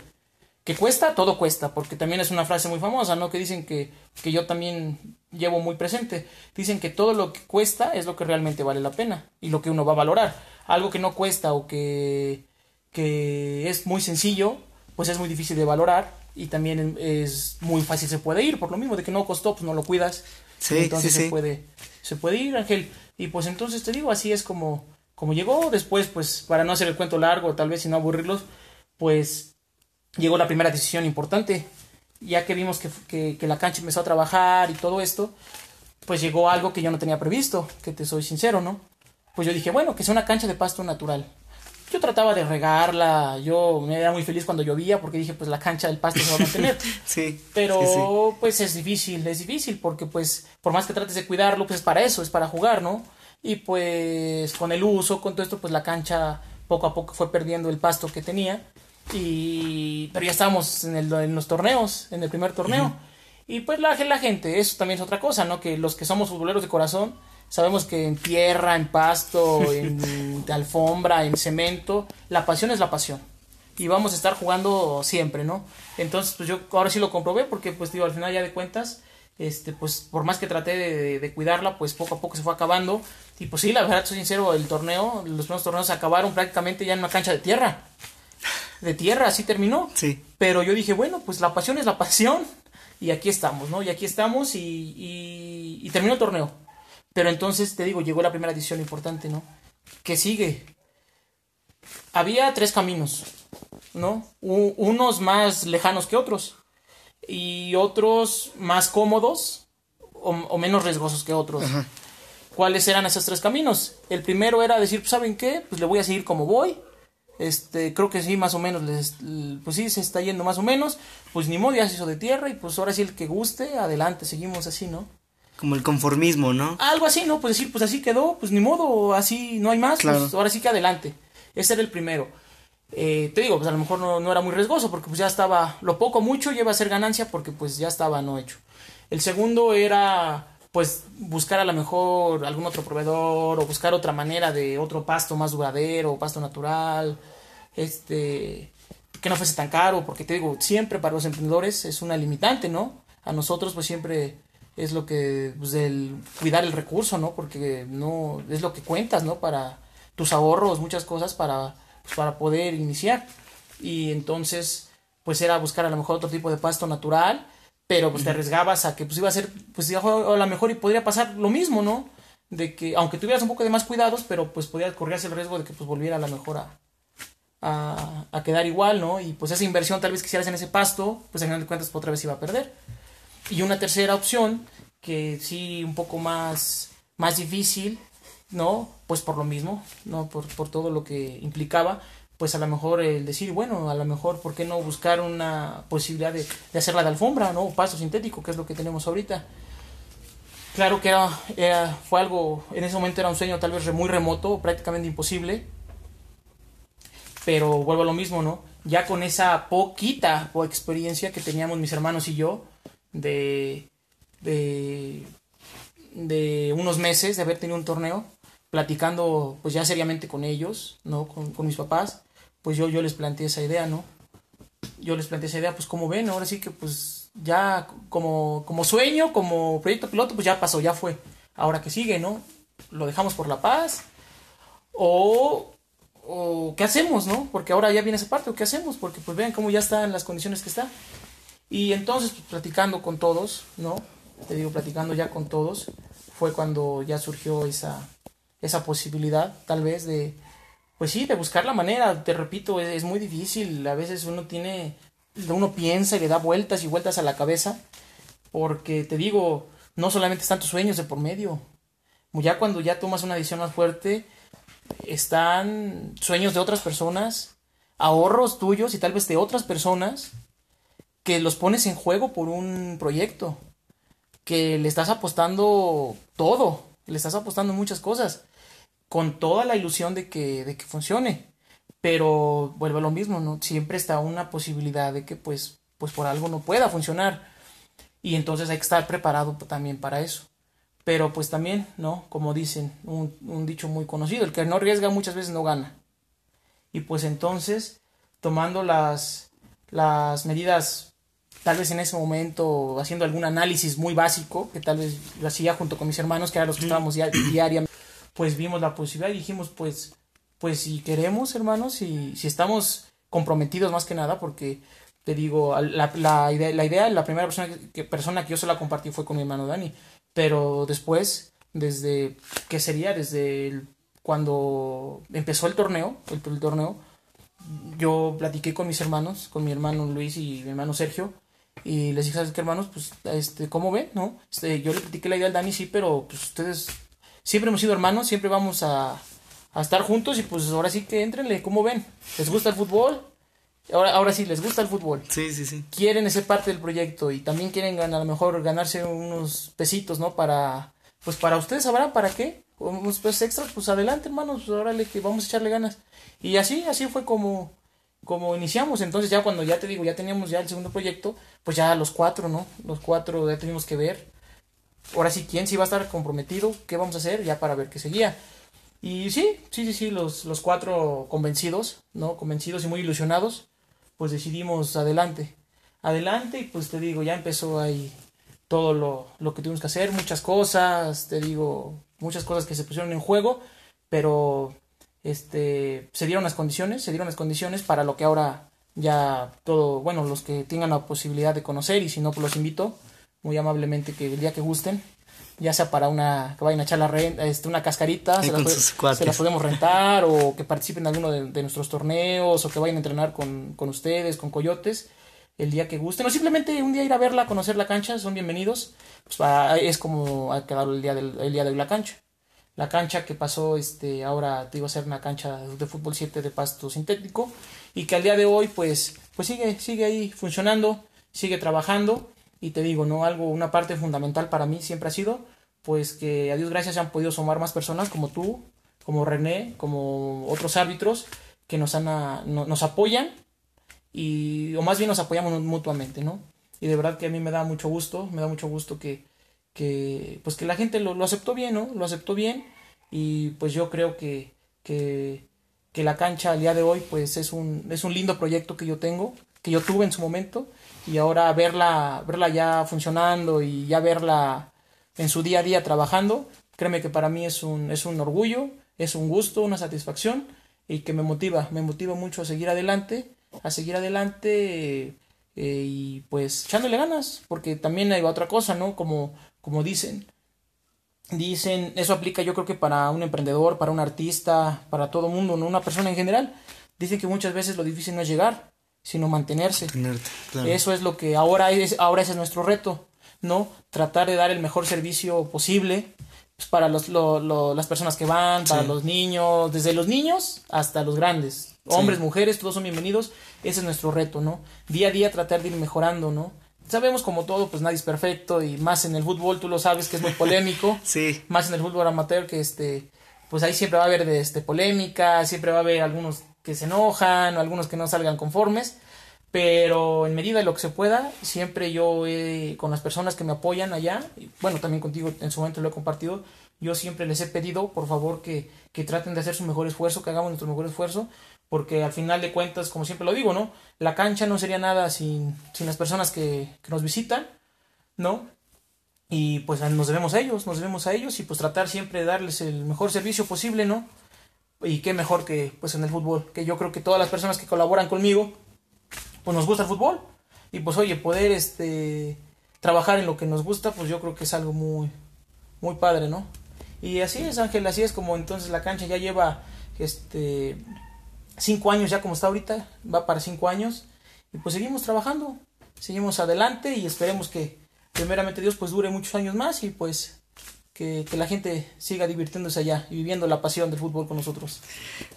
que cuesta, todo cuesta, porque también es una frase muy famosa, ¿no? Que dicen que, que yo también llevo muy presente. Dicen que todo lo que cuesta es lo que realmente vale la pena y lo que uno va a valorar. Algo que no cuesta o que, que es muy sencillo, pues es muy difícil de valorar y también es muy fácil se puede ir, por lo mismo de que no costó, pues no lo cuidas. Sí, entonces sí, se puede se puede ir, Ángel. Y pues entonces te digo, así es como como llegó después, pues para no hacer el cuento largo, tal vez y no aburrirlos, pues llegó la primera decisión importante. Ya que vimos que, que, la cancha empezó a trabajar y todo esto, pues llegó algo que yo no tenía previsto, que te soy sincero, ¿no? Pues yo dije, bueno, que sea una cancha de pasto natural. Yo trataba de regarla, yo me era muy feliz cuando llovía porque dije, pues la cancha del pasto se va a mantener. sí. Pero pues es difícil, es difícil porque pues por más que trates de cuidarlo, pues es para eso, es para jugar, ¿no? Y pues con el uso, con todo esto, pues la cancha poco a poco fue perdiendo el pasto que tenía y, pero ya estábamos en, el, en los torneos, en el primer torneo. Y pues la, la gente, eso también es otra cosa, ¿no? Que los que somos futboleros de corazón, sabemos que en tierra, en pasto, en alfombra, en cemento, la pasión es la pasión. Y vamos a estar jugando siempre, ¿no? Entonces, pues yo ahora sí lo comprobé porque, pues digo, al final ya de cuentas, este, pues por más que traté de, de, cuidarla, pues poco a poco se fue acabando. Y pues sí, la verdad, soy sincero, el torneo, los primeros torneos se acabaron prácticamente ya en una cancha de tierra de tierra, así terminó. Sí. Pero yo dije, bueno, pues la pasión es la pasión. Y aquí estamos, ¿no? Y aquí estamos y, y, terminó el torneo. Pero entonces, te digo, llegó la primera decisión importante, ¿no? Que sigue. Había tres caminos, ¿no? unos más lejanos que otros. Y otros más cómodos o, menos riesgosos que otros. ¿Cuáles eran esos tres caminos? El primero era decir, pues, ¿saben qué? Pues le voy a seguir como voy este, creo que sí, más o menos, les, pues sí, se está yendo más o menos, pues ni modo, ya se hizo de tierra y pues ahora sí el que guste, adelante, seguimos así, ¿no? Como el conformismo, ¿no? Algo así, ¿no? Pues decir, pues así quedó, pues ni modo, así no hay más, pues ahora sí que adelante. Ese era el primero. eh, te digo, pues a lo mejor no, no, era muy riesgoso porque pues ya estaba, lo poco mucho lleva a ser ganancia porque pues ya estaba no hecho. El segundo era pues buscar a lo mejor algún otro proveedor o buscar otra manera de otro pasto más duradero, pasto natural, este, que no fuese tan caro, porque te digo, siempre para los emprendedores es una limitante, ¿no? A nosotros pues siempre es lo que, pues el cuidar el recurso, ¿no? Porque no, es lo que cuentas, ¿no? Para tus ahorros, muchas cosas para, pues, para poder iniciar. Y entonces, pues era buscar a lo mejor otro tipo de pasto natural, pero pues te arriesgabas a que pues iba a ser, pues a lo mejor y podría pasar lo mismo, ¿no? De que, aunque tuvieras un poco de más cuidados, pero pues podías correr el riesgo de que pues volviera a la mejor a, a, a, quedar igual, ¿no? Y pues esa inversión tal vez que hicieras en ese pasto, pues al final de cuentas pues, otra vez iba a perder. Y una tercera opción, que sí un poco más, más difícil, ¿no? Pues por lo mismo, ¿no? Por, por todo lo que implicaba, pues a lo mejor el decir, bueno, a lo mejor, ¿por qué no buscar una posibilidad de, de hacerla de alfombra, ¿no? Pasto sintético, que es lo que tenemos ahorita. Claro que fue algo, en ese momento era un sueño tal vez muy remoto, prácticamente imposible, pero vuelvo a lo mismo, ¿no? Ya con esa poquita experiencia que teníamos mis hermanos y yo de, de, de unos meses de haber tenido un torneo, platicando pues ya seriamente con ellos, ¿no? Con mis papás, pues yo, yo les planteé esa idea, ¿no? Yo les planteé esa idea, pues como ven, ahora sí que pues ya como, como sueño, como proyecto piloto, pues ya pasó, ya fue. Ahora que sigue, ¿no? Lo dejamos por la paz o o qué hacemos, ¿no? Porque ahora ya viene esa parte, o qué hacemos, porque pues vean cómo ya está en las condiciones que está. Y entonces, pues, platicando con todos, ¿no? Te digo, platicando ya con todos, fue cuando ya surgió esa, esa posibilidad, tal vez, de, pues sí, de buscar la manera, te repito, es, muy difícil, a veces uno tiene, uno piensa y le da vueltas y vueltas a la cabeza, porque te digo, no solamente están tus sueños de por medio, ya cuando ya tomas una decisión más fuerte, están sueños de otras personas, ahorros tuyos y tal vez de otras personas que los pones en juego por un proyecto, que le estás apostando todo, le estás apostando muchas cosas, con toda la ilusión de que, de que funcione. Pero vuelve a lo mismo, ¿no? Siempre está una posibilidad de que pues, pues por algo no pueda funcionar. Y entonces hay que estar preparado también para eso. Pero pues también, ¿no? Como dicen, un, un, dicho muy conocido, el que no arriesga muchas veces no gana. Y pues entonces, tomando las, las medidas, tal vez en ese momento, haciendo algún análisis muy básico, que tal vez lo hacía junto con mis hermanos, que eran los que estábamos diariamente, pues vimos la posibilidad y dijimos, pues, pues si queremos, hermanos, si, si estamos comprometidos más que nada, porque te digo, la, la, idea, la idea, la primera persona que, persona que yo se la compartí fue con mi hermano Dani pero después, desde, ¿qué sería? Desde cuando empezó el torneo, el, el, torneo, yo platiqué con mis hermanos, con mi hermano Luis y mi hermano Sergio, y les dije, ¿sabes qué hermanos? Pues, este, ¿cómo ven? ¿No? Este, yo le platiqué la idea al Dani, sí, pero pues ustedes siempre hemos sido hermanos, siempre vamos a, a estar juntos y pues ahora sí que entrenle, ¿cómo ven? ¿Les gusta el fútbol? Ahora, ahora sí, les gusta el fútbol. Sí, sí, sí. Quieren ser parte del proyecto y también quieren a lo mejor ganarse unos pesitos, ¿no? Para, pues para ustedes sabrán para qué. Unos pesos extras, pues adelante, hermanos, pues órale que vamos a echarle ganas. Y así, así fue como, como iniciamos. Entonces ya cuando ya te digo, ya teníamos ya el segundo proyecto, pues ya los cuatro, ¿no? Los cuatro ya teníamos que ver. Ahora sí, quién sí va a estar comprometido, qué vamos a hacer, ya para ver qué seguía. Y sí, sí, sí, sí, los, los cuatro convencidos, ¿no? Convencidos y muy ilusionados pues decidimos adelante. Adelante y pues te digo, ya empezó ahí todo lo, lo, que tuvimos que hacer, muchas cosas, te digo, muchas cosas que se pusieron en juego, pero este se dieron las condiciones, se dieron las condiciones para lo que ahora ya todo, bueno, los que tengan la posibilidad de conocer y si no, pues los invito muy amablemente que el día que gusten, ya sea para una que vayan a echar la renta, este, una cascarita, se la, se podemos rentar o que participen en alguno de, de, nuestros torneos o que vayan a entrenar con, con ustedes, con coyotes, el día que gusten, o simplemente un día ir a verla, conocer la cancha, son bienvenidos. Pues va, es como ha quedado el día, del, el día de hoy la cancha. La cancha que pasó, este, ahora te iba a ser una cancha de fútbol 7 de pasto sintético y que al día de hoy pues, pues sigue, sigue ahí funcionando, sigue trabajando y te digo, no algo, una parte fundamental para mí siempre ha sido, pues que a Dios gracias se han podido sumar más personas como tú, como René, como otros árbitros, que nos, han, nos apoyan y, o más bien nos apoyamos mutuamente, ¿no? Y de verdad que a mí me da mucho gusto, me da mucho gusto que, que pues que la gente lo, lo aceptó bien, ¿no? Lo aceptó bien y pues yo creo que, que, que la cancha al día de hoy pues es un, es un lindo proyecto que yo tengo, que yo tuve en su momento y ahora verla, verla ya funcionando y ya verla en su día a día trabajando, créeme que para mí es un, es un orgullo, es un gusto, una satisfacción y que me motiva, me motiva mucho a seguir adelante, a seguir adelante eh, y pues echándole ganas, porque también hay otra cosa, ¿no? Como, como dicen, dicen, eso aplica yo creo que para un emprendedor, para un artista, para todo mundo, ¿no? Una persona en general, dicen que muchas veces lo difícil no es llegar, sino mantenerse. Eso es lo que ahora es, ahora ese es nuestro reto, ¿no? Tratar de dar el mejor servicio posible pues, para los, las personas que van, para los niños, desde los niños hasta los grandes, hombres, mujeres, todos son bienvenidos. Ese es nuestro reto, ¿no? Día a día tratar de ir mejorando, ¿no? Sabemos como todo, pues nadie es perfecto y más en el fútbol, tú lo sabes que es muy polémico. sí. Más en el fútbol amateur que este, pues ahí siempre va a haber de este polémica, siempre va a haber algunos que se enojan, o algunos que no salgan conformes, pero en medida de lo que se pueda, siempre yo con las personas que me apoyan allá, bueno, también contigo en su momento lo he compartido, yo siempre les he pedido, por favor, que, que traten de hacer su mejor esfuerzo, que hagamos nuestro mejor esfuerzo, porque al final de cuentas, como siempre lo digo, ¿no? La cancha no sería nada sin, sin las personas que, que nos visitan, ¿no? Y pues nos debemos a ellos, nos debemos a ellos y pues tratar siempre de darles el mejor servicio posible, ¿no? Y qué mejor que pues en el fútbol, que yo creo que todas las personas que colaboran conmigo pues nos gusta el fútbol y pues oye, poder este trabajar en lo que nos gusta, pues yo creo que es algo muy muy padre, ¿no? Y así es, Ángel, así es como entonces la cancha ya lleva este cinco años ya como está ahorita, va para cinco años y pues seguimos trabajando, seguimos adelante y esperemos que primeramente Dios pues dure muchos años más y pues que, la gente siga divirtiéndose allá y viviendo la pasión del fútbol con nosotros.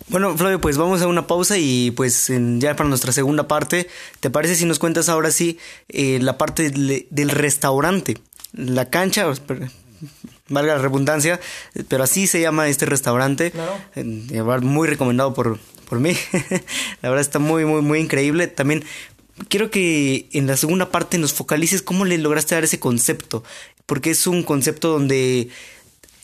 Bueno, Flavio, pues vamos a una pausa y pues ya para nuestra segunda parte, ¿te parece si nos cuentas ahora sí eh, la parte del, restaurante? La cancha, valga la redundancia, pero así se llama este restaurante. Claro. muy recomendado por, por mí. la verdad está muy, muy, muy increíble. También quiero que en la segunda parte nos focalices cómo le lograste dar ese concepto, porque es un concepto donde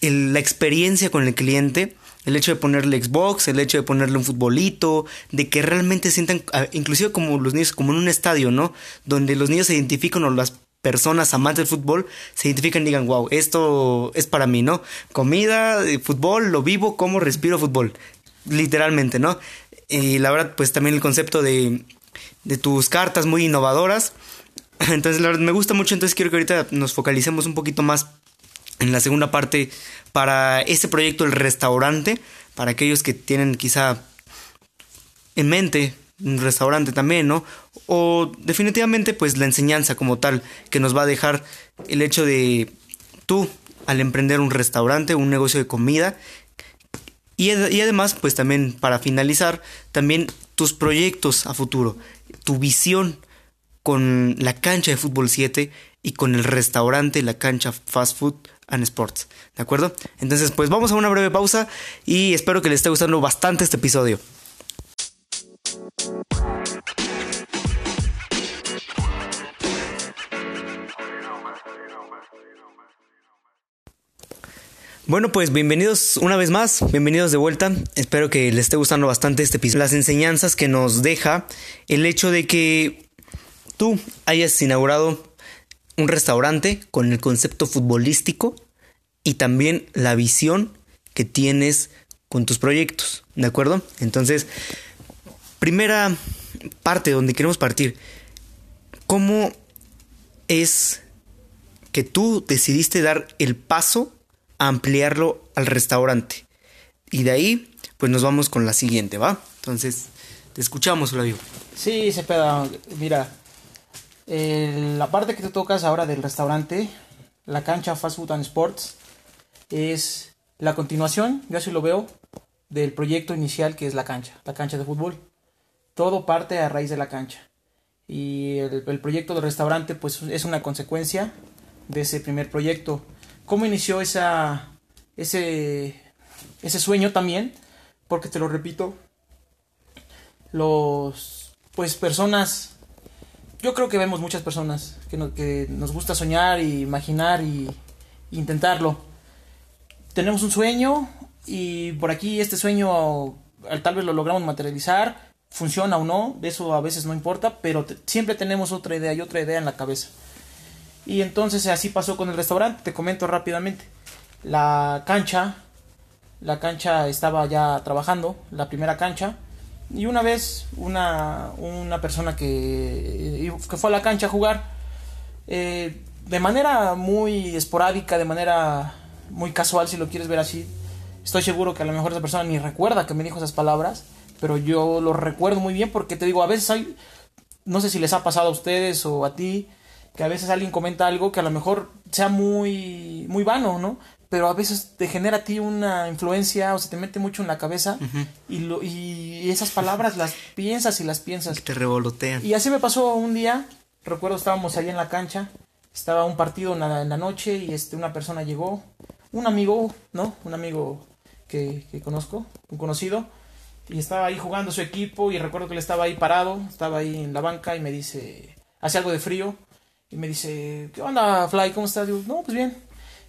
la experiencia con el cliente, el hecho de ponerle Xbox, el hecho de ponerle un futbolito, de que realmente sientan, inclusive como los niños, como en un estadio, ¿no? Donde los niños se identifican o las personas amantes del fútbol se identifican y digan, wow, esto es para mí, ¿no? Comida, eh, fútbol, lo vivo, como respiro fútbol, literalmente, ¿no? Y la verdad, pues también el concepto de, de tus cartas muy innovadoras entonces, la verdad, me gusta mucho. Entonces, quiero que ahorita nos focalicemos un poquito más en la segunda parte para este proyecto, el restaurante. Para aquellos que tienen quizá en mente un restaurante también, ¿no? O definitivamente, pues la enseñanza como tal que nos va a dejar el hecho de tú, al emprender un restaurante, un negocio de comida. Y, y además, pues también para finalizar, también tus proyectos a futuro, tu visión con la cancha de fútbol 7 y con el restaurante, la cancha Fast Food and Sports. ¿De acuerdo? Entonces, pues vamos a una breve pausa y espero que les esté gustando bastante este episodio. Bueno, pues bienvenidos una vez más, bienvenidos de vuelta. Espero que les esté gustando bastante este episodio. Las enseñanzas que nos deja el hecho de que tú hayas inaugurado un restaurante con el concepto futbolístico y también la visión que tienes con tus proyectos, ¿de acuerdo? Entonces, primera parte donde queremos partir, ¿cómo es que tú decidiste dar el paso ampliarlo al restaurante? Y de ahí, pues nos vamos con la siguiente, ¿va? Entonces, te escuchamos, Flavio. Sí, Cepeda, mira, la parte que te tocas ahora del restaurante, la cancha Fast Food and Sports, es la continuación, yo así lo veo, del proyecto inicial que es la cancha, la cancha de fútbol. Todo parte a raíz de la cancha. Y el, proyecto del restaurante pues es una consecuencia de ese primer proyecto. ¿Cómo inició esa, ese, ese sueño también? Porque te lo repito, los, pues personas, yo creo que vemos muchas personas que, que nos gusta soñar y imaginar y, intentarlo. Tenemos un sueño y por aquí este sueño tal vez lo logramos materializar, funciona o no, eso a veces no importa, pero siempre tenemos otra idea y otra idea en la cabeza. Y entonces así pasó con el restaurante, te comento rápidamente. La cancha, la cancha estaba ya trabajando, la primera cancha, y una vez una, una persona que, que fue a la cancha a jugar, eh, de manera muy esporádica, de manera muy casual, si lo quieres ver así, estoy seguro que a lo mejor esa persona ni recuerda que me dijo esas palabras, pero yo lo recuerdo muy bien porque te digo, a veces hay, no sé si les ha pasado a ustedes o a ti, que a veces alguien comenta algo que a lo mejor sea muy, muy vano, ¿no? Pero a veces te genera a ti una influencia o se te mete mucho en la cabeza y, lo, y esas palabras las piensas y las piensas. Y te revolotean. Y así me pasó un día, recuerdo estábamos ahí en la cancha, estaba un partido en la, noche y este, una persona llegó, un amigo, ¿no? Un amigo que, que conozco, un conocido, y estaba ahí jugando su equipo y recuerdo que él estaba ahí parado, estaba ahí en la banca y me dice, hace algo de frío y me dice, ¿qué onda, Fly? ¿Cómo estás? Digo, no, pues bien.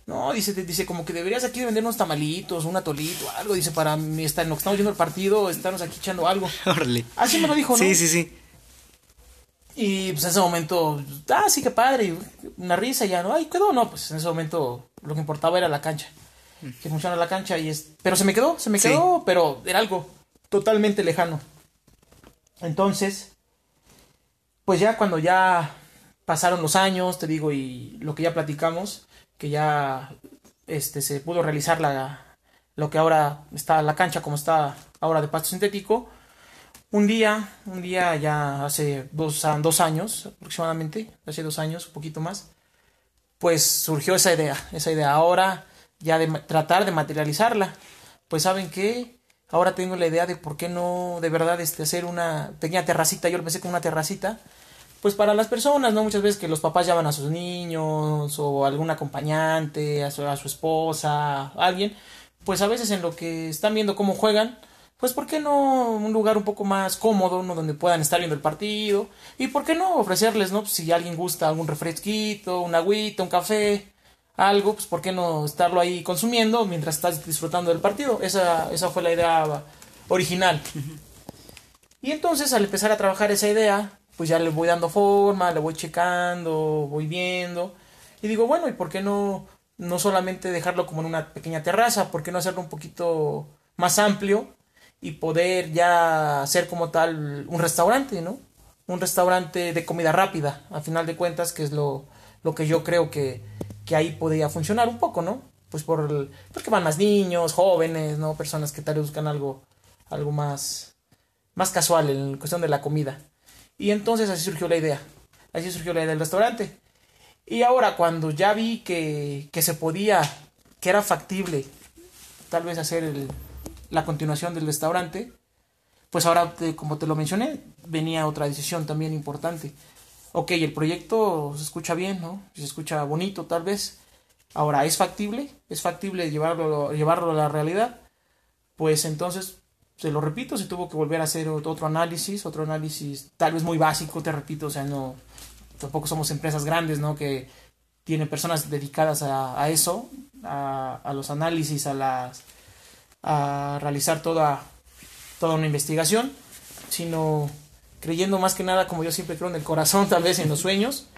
No, dice, dice, como que deberías aquí vender unos tamalitos, un atolito, algo, dice, para mí, en lo que estamos viendo el partido, estarnos aquí echando algo. Órale. Así me lo dijo, ¿no? Sí, sí, sí. Y pues en ese momento, ah, sí, qué padre, una risa ya, ¿no? Ay, quedó, no, pues en ese momento lo que importaba era la cancha, que funciona la cancha y es... Pero se me quedó, se me quedó, pero era algo totalmente lejano. Entonces, pues ya cuando ya pasaron los años, te digo, y lo que ya platicamos, que ya este, se pudo realizar la, lo que ahora está la cancha como está ahora de pasto sintético. Un día, un día ya hace dos, dos años aproximadamente, hace dos años, un poquito más, pues surgió esa idea, esa idea ahora ya de tratar de materializarla. Pues saben que ahora tengo la idea de por qué no de verdad este, hacer una pequeña terracita, yo lo pensé con una terracita, pues para las personas, ¿no? Muchas veces que los papás llevan a sus niños o algún acompañante, a su, a su esposa, alguien, pues a veces en lo que están viendo cómo juegan, pues ¿por qué no un lugar un poco más cómodo, ¿no? Donde puedan estar viendo el partido y ¿por qué no ofrecerles, ¿no? Pues si alguien gusta algún refresquito, un agüita, un café, algo, pues ¿por qué no estarlo ahí consumiendo mientras estás disfrutando del partido? Esa, esa fue la idea original. Y entonces al empezar a trabajar esa idea, pues ya le voy dando forma, le voy checando, voy viendo. Y digo, bueno, ¿y por qué no, no solamente dejarlo como en una pequeña terraza? ¿Por qué no hacerlo un poquito más amplio y poder ya hacer como tal un restaurante, ¿no? Un restaurante de comida rápida, a final de cuentas, que es lo, lo que yo creo que, que ahí podría funcionar un poco, ¿no? Pues por el, porque van más niños, jóvenes, ¿no? Personas que tal vez buscan algo, algo más, más casual en cuestión de la comida. Y entonces así surgió la idea. Así surgió la idea del restaurante. Y ahora cuando ya vi que, que se podía, que era factible, tal vez hacer la continuación del restaurante, pues ahora, como te lo mencioné, venía otra decisión también importante. Ok, el proyecto se escucha bien, ¿no? Se escucha bonito tal vez. Ahora, ¿es factible? ¿Es factible llevarlo, llevarlo a la realidad? Pues entonces se lo repito, se tuvo que volver a hacer otro análisis, otro análisis tal vez muy básico, te repito, o sea, no, tampoco somos empresas grandes, ¿no? Que tienen personas dedicadas a, eso, a, los análisis, a las, a realizar toda, toda una investigación, sino creyendo más que nada, como yo siempre creo, en el corazón, tal vez en los sueños,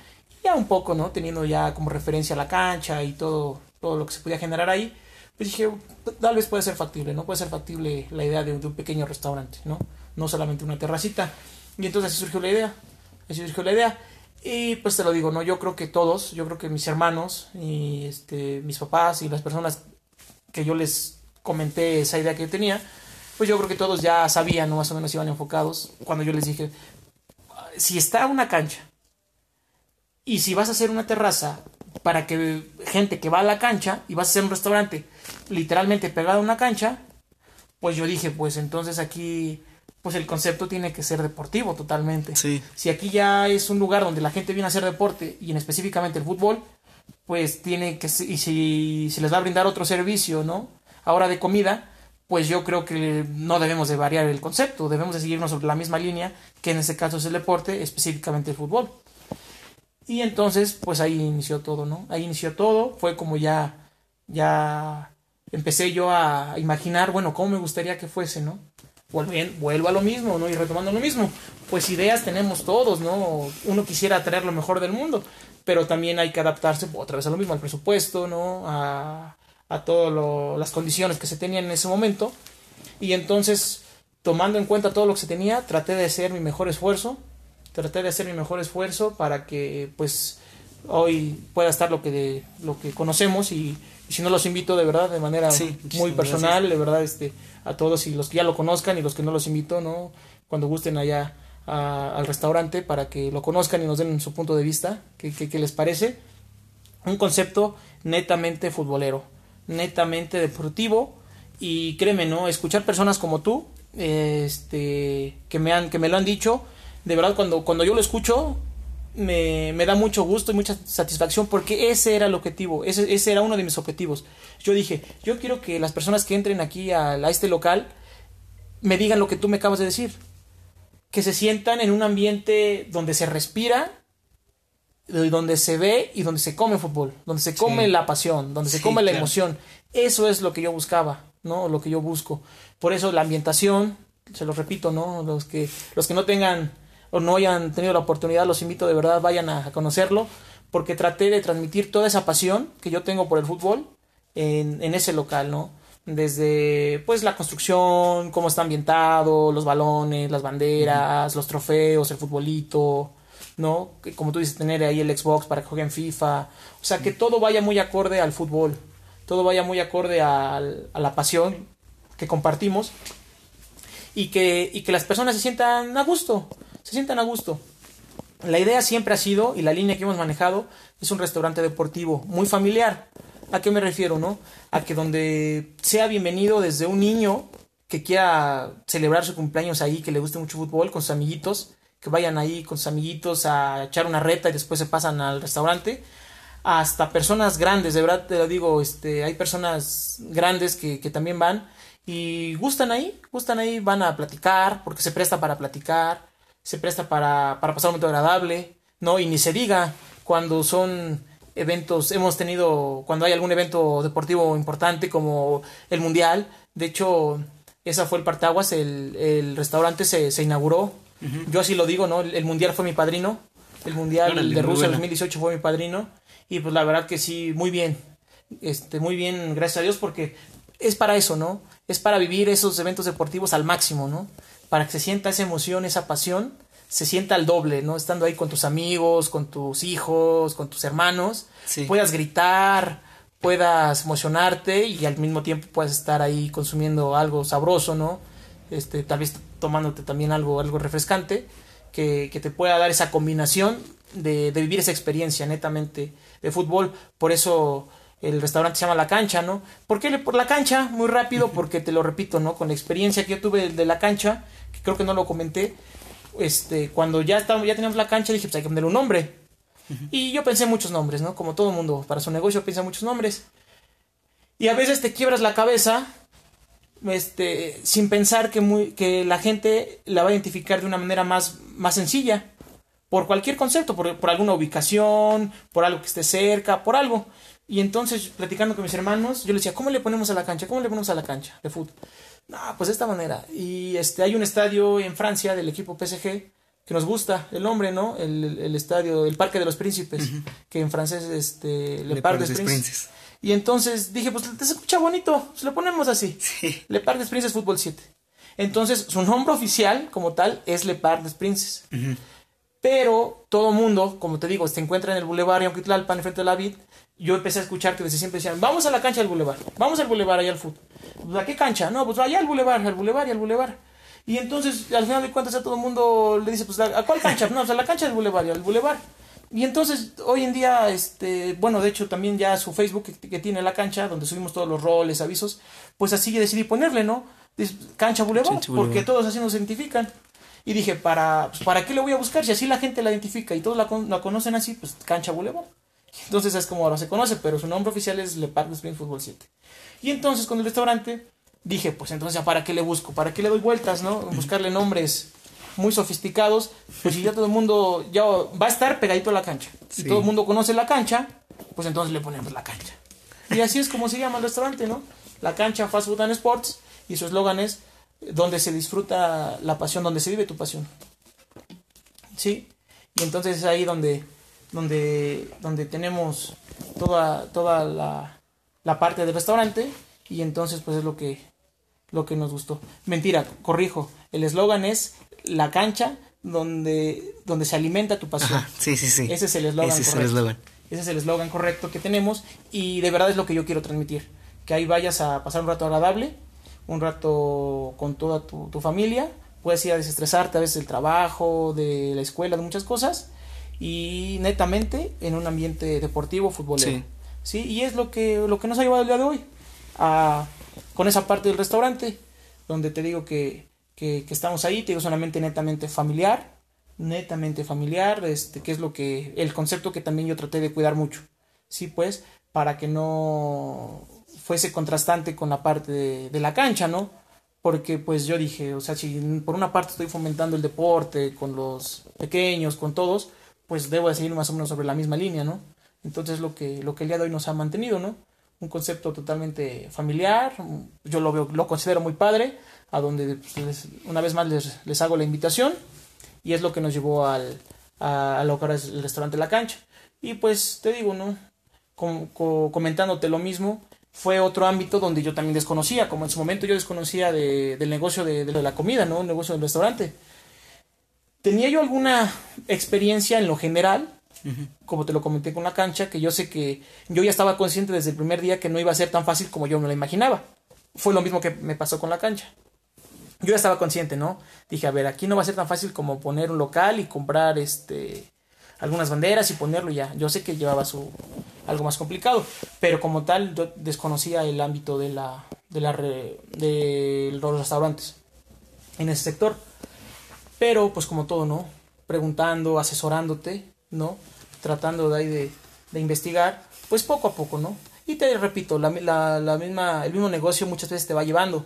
ya un poco, ¿no? Teniendo ya como referencia la cancha y todo, todo lo que se podía generar ahí, pues dije, tal vez puede ser factible, ¿no? Puede ser factible la idea de, un pequeño restaurante, ¿no? No solamente una terracita. Y entonces así surgió la idea, así surgió la idea. Y pues te lo digo, ¿no? Yo creo que todos, yo creo que mis hermanos y este, mis papás y las personas que yo les comenté esa idea que yo tenía, pues yo creo que todos ya sabían, ¿no? Más o menos iban enfocados. Cuando yo les dije, si está una cancha y si vas a hacer una terraza para que gente que va a la cancha y vas a hacer un restaurante literalmente pegado a una cancha, pues yo dije, pues entonces aquí, pues el concepto tiene que ser deportivo totalmente. Sí. Si aquí ya es un lugar donde la gente viene a hacer deporte y en específicamente el fútbol, pues tiene que, y si se les va a brindar otro servicio, ¿no? Ahora de comida, pues yo creo que no debemos de variar el concepto, debemos de seguirnos sobre la misma línea, que en este caso es el deporte, específicamente el fútbol. Y entonces, pues ahí inició todo, ¿no? Ahí inició todo, fue como ya, ya empecé yo a imaginar, bueno, cómo me gustaría que fuese, ¿no? Vuelvo, vuelvo a lo mismo, ¿no? Y retomando lo mismo, pues ideas tenemos todos, ¿no? Uno quisiera traer lo mejor del mundo, pero también hay que adaptarse otra vez a lo mismo, al presupuesto, ¿no? A, a todas las condiciones que se tenían en ese momento. Y entonces, tomando en cuenta todo lo que se tenía, traté de hacer mi mejor esfuerzo, traté de hacer mi mejor esfuerzo para que pues hoy pueda estar lo que de, lo que conocemos y, si no los invito de verdad de manera muy personal de verdad este a todos y los que ya lo conozcan y los que no los invito no cuando gusten allá al restaurante para que lo conozcan y nos den su punto de vista qué, qué les parece. Un concepto netamente futbolero netamente deportivo y créeme no escuchar personas como tú este que me han que me lo han dicho de verdad cuando, cuando yo lo escucho me, me, da mucho gusto y mucha satisfacción porque ese era el objetivo, ese, ese, era uno de mis objetivos. Yo dije, yo quiero que las personas que entren aquí a, a este local me digan lo que tú me acabas de decir, que se sientan en un ambiente donde se respira, donde se ve y donde se come fútbol, donde se come la pasión, donde se come la emoción. Eso es lo que yo buscaba, ¿no? Lo que yo busco. Por eso la ambientación, se lo repito, ¿no? Los que, los que no tengan o no hayan tenido la oportunidad, los invito de verdad, vayan a, conocerlo, porque traté de transmitir toda esa pasión que yo tengo por el fútbol en, en ese local, ¿no? Desde pues la construcción, cómo está ambientado, los balones, las banderas, los trofeos, el futbolito, ¿no? Como tú dices, tener ahí el Xbox para que jueguen FIFA. O sea, que todo vaya muy acorde al fútbol, todo vaya muy acorde a la pasión que compartimos y que, y que las personas se sientan a gusto se sientan a gusto. La idea siempre ha sido, y la línea que hemos manejado, es un restaurante deportivo muy familiar. ¿A qué me refiero, no? A que donde sea bienvenido desde un niño que quiera celebrar su cumpleaños ahí, que le guste mucho fútbol, con sus amiguitos, que vayan ahí con sus amiguitos a echar una reta y después se pasan al restaurante, hasta personas grandes, de verdad te lo digo, este, hay personas grandes que, que también van y gustan ahí, gustan ahí, van a platicar, porque se presta para platicar, se presta para, para pasar un momento agradable, ¿no? Y ni se diga cuando son eventos, hemos tenido, cuando hay algún evento deportivo importante como el Mundial, de hecho, esa fue el partaguas, el, el restaurante se, se inauguró, yo así lo digo, ¿no? El, Mundial fue mi padrino, el Mundial de Rusia 2018 fue mi padrino, y pues la verdad que sí, muy bien, este, muy bien, gracias a Dios, porque es para eso, ¿no? Es para vivir esos eventos deportivos al máximo, ¿no? Para que se sienta esa emoción, esa pasión, se sienta al doble, ¿no? Estando ahí con tus amigos, con tus hijos, con tus hermanos, puedas gritar, puedas emocionarte y al mismo tiempo puedas estar ahí consumiendo algo sabroso, ¿no? Este, tal vez tomándote también algo, algo refrescante, que, que te pueda dar esa combinación de, de vivir esa experiencia netamente de fútbol. Por eso el restaurante se llama La Cancha, ¿no? ¿Por qué por la cancha? Muy rápido, porque te lo repito, ¿no? Con la experiencia que yo tuve de la cancha, creo que no lo comenté, este, cuando ya, estábamos, ya teníamos la cancha, dije, pues hay que ponerle un nombre. Y yo pensé muchos nombres, ¿no? Como todo mundo, para su negocio piensa muchos nombres. Y a veces te quiebras la cabeza este, sin pensar que, muy, que la gente la va a identificar de una manera más, más sencilla. Por cualquier concepto, por, por alguna ubicación, por algo que esté cerca, por algo. Y entonces, platicando con mis hermanos, yo les decía, ¿cómo le ponemos a la cancha? ¿Cómo le ponemos a la cancha de fútbol? No, pues de esta manera. Y este, hay un estadio en Francia del equipo PSG que nos gusta el nombre, ¿no? El, el estadio, el Parque de los Príncipes, que en francés, este, Le, Parc des Princes. Y entonces dije, pues te escucha bonito, se lo ponemos así. Sí. Le Parc des Princes Fútbol 7. Entonces, su nombre oficial, como tal, es Le Parc des Princes. Pero todo mundo, como te digo, se encuentra en el Boulevard Yonquitlalpan, frente a la vid. Yo empecé a escuchar que desde siempre decían, vamos a la cancha del Boulevard, vamos al Boulevard allá al fútbol. Pues, ¿A qué cancha? No, pues allá al Boulevard, al Boulevard y al Boulevard. Y entonces, al final de cuentas, a todo el mundo le dice, pues, ¿a cuál cancha? No, pues a la cancha del Boulevard y al Boulevard. Y entonces, hoy en día, este, bueno, de hecho, también ya su Facebook que, tiene la cancha, donde subimos todos los roles, avisos, pues así decidí ponerle, ¿no? cancha Boulevard, porque todos así nos identifican. Y dije, ¿para, pues, ¿para qué le voy a buscar? Si así la gente la identifica y todos la, la conocen así, pues cancha Boulevard. Entonces es como ahora se conoce, pero su nombre oficial es Le Parc Spring Football 7. Y entonces con el restaurante, dije, pues entonces, ¿para qué le busco? ¿Para qué le doy vueltas, no? Buscarle nombres muy sofisticados, pues si ya todo el mundo ya va a estar pegadito a la cancha. Si todo el mundo conoce la cancha, pues entonces le ponemos la cancha. Y así es como se llama el restaurante, ¿no? La cancha Fast Food and Sports y su eslogan es donde se disfruta la pasión, donde se vive tu pasión. ¿Sí? Y entonces es ahí donde, donde, donde tenemos toda, toda la, la parte del restaurante y entonces pues es lo que, lo que nos gustó. Mentira, corrijo, el eslogan es la cancha donde, donde se alimenta tu pasión. sí, sí, sí. Ese es el eslogan correcto. Ese es el eslogan correcto que tenemos y de verdad es lo que yo quiero transmitir. Que ahí vayas a pasar un rato agradable, un rato con toda tu, familia, puedes ir a desestresarte a veces del trabajo, de la escuela, de muchas cosas y netamente en un ambiente deportivo, futbolero. Sí. Y es lo que, lo que nos ha llevado el día de hoy a, con esa parte del restaurante, donde te digo que, que, estamos ahí, te digo solamente netamente familiar, netamente familiar, este, que es lo que, el concepto que también yo traté de cuidar mucho, sí, pues, para que no fuese contrastante con la parte de, la cancha, ¿no? Porque pues yo dije, o sea, si por una parte estoy fomentando el deporte con los pequeños, con todos, pues debo de seguir más o menos sobre la misma línea, ¿no? Entonces lo que, lo que el día de hoy nos ha mantenido, ¿no? Un concepto totalmente familiar, yo lo veo, lo considero muy padre, a donde pues, una vez más les, les, hago la invitación y es lo que nos llevó al, a, es el restaurante La Cancha. Y pues te digo, ¿no? comentándote lo mismo, fue otro ámbito donde yo también desconocía, como en su momento yo desconocía de, del negocio de, de, la comida, ¿no? El negocio del restaurante. Tenía yo alguna experiencia en lo general, como te lo comenté con la cancha, que yo sé que yo ya estaba consciente desde el primer día que no iba a ser tan fácil como yo me lo imaginaba. Fue lo mismo que me pasó con la cancha yo ya estaba consciente, ¿no? Dije, a ver, aquí no va a ser tan fácil como poner un local y comprar este algunas banderas y ponerlo ya. Yo sé que llevaba su algo más complicado, pero como tal yo desconocía el ámbito de la de la de los restaurantes en ese sector. Pero pues como todo, ¿no? Preguntando, asesorándote, ¿no? Tratando de ahí de, investigar, pues poco a poco, ¿no? Y te repito, la, misma, el mismo negocio muchas veces te va llevando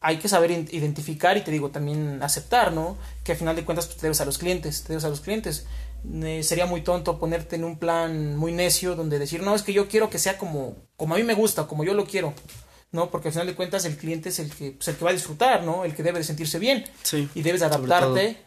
hay que saber identificar y te digo también aceptar, ¿no? Que al final de cuentas pues, te debes a los clientes, te debes a los clientes. Sería muy tonto ponerte en un plan muy necio donde decir, no, es que yo quiero que sea como, como a mí me gusta, como yo lo quiero, ¿no? Porque al final de cuentas el cliente es el que, pues, el que va a disfrutar, ¿no? El que debe de sentirse bien. Sí, y debes adaptarte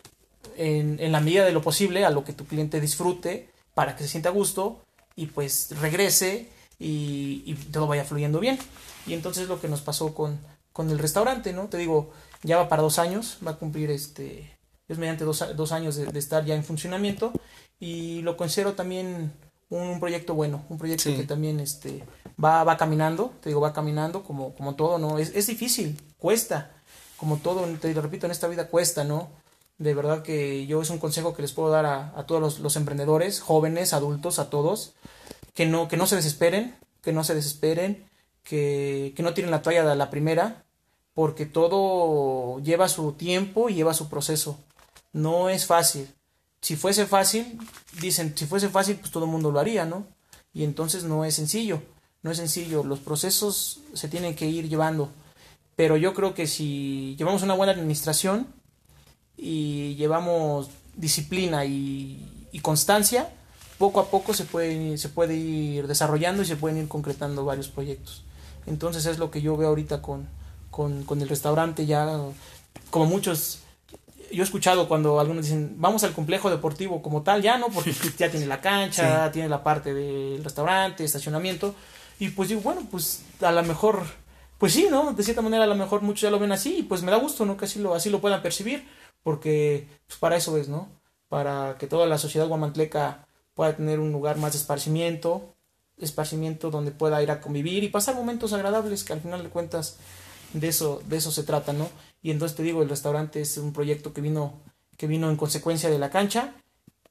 en, en la medida de lo posible a lo que tu cliente disfrute para que se sienta a gusto y pues regrese y, y todo vaya fluyendo bien. Y entonces lo que nos pasó con, con el restaurante, ¿no? Te digo, ya va para dos años, va a cumplir este, es mediante dos, dos años de, estar ya en funcionamiento y lo considero también un, proyecto bueno, un proyecto que también este, va, va caminando, te digo, va caminando como, como todo, ¿no? Es, es difícil, cuesta, como todo, te lo repito, en esta vida cuesta, ¿no? De verdad que yo es un consejo que les puedo dar a, a todos los, emprendedores, jóvenes, adultos, a todos, que no, que no se desesperen, que no se desesperen, que, no tienen la toalla de la primera, porque todo lleva su tiempo y lleva su proceso. No es fácil. Si fuese fácil, dicen, si fuese fácil, pues todo el mundo lo haría, ¿no? Y entonces no es sencillo, no es sencillo. Los procesos se tienen que ir llevando. Pero yo creo que si llevamos una buena administración y llevamos disciplina y, y constancia, poco a poco se puede, se puede ir desarrollando y se pueden ir concretando varios proyectos. Entonces es lo que yo veo ahorita con, con, el restaurante ya, como muchos yo he escuchado cuando algunos dicen, vamos al complejo deportivo como tal, ya no, porque ya tiene la cancha, tiene la parte del restaurante, estacionamiento, y pues digo, bueno, pues a lo mejor, pues sí, ¿no? De cierta manera a lo mejor muchos ya lo ven así, y pues me da gusto, ¿no? Que así lo, así lo puedan percibir, porque pues para eso es, ¿no? Para que toda la sociedad guamantleca pueda tener un lugar más de esparcimiento, esparcimiento donde pueda ir a convivir y pasar momentos agradables que al final de cuentas de eso, de eso se trata, ¿no? Y entonces te digo, el restaurante es un proyecto que vino, que vino en consecuencia de la cancha,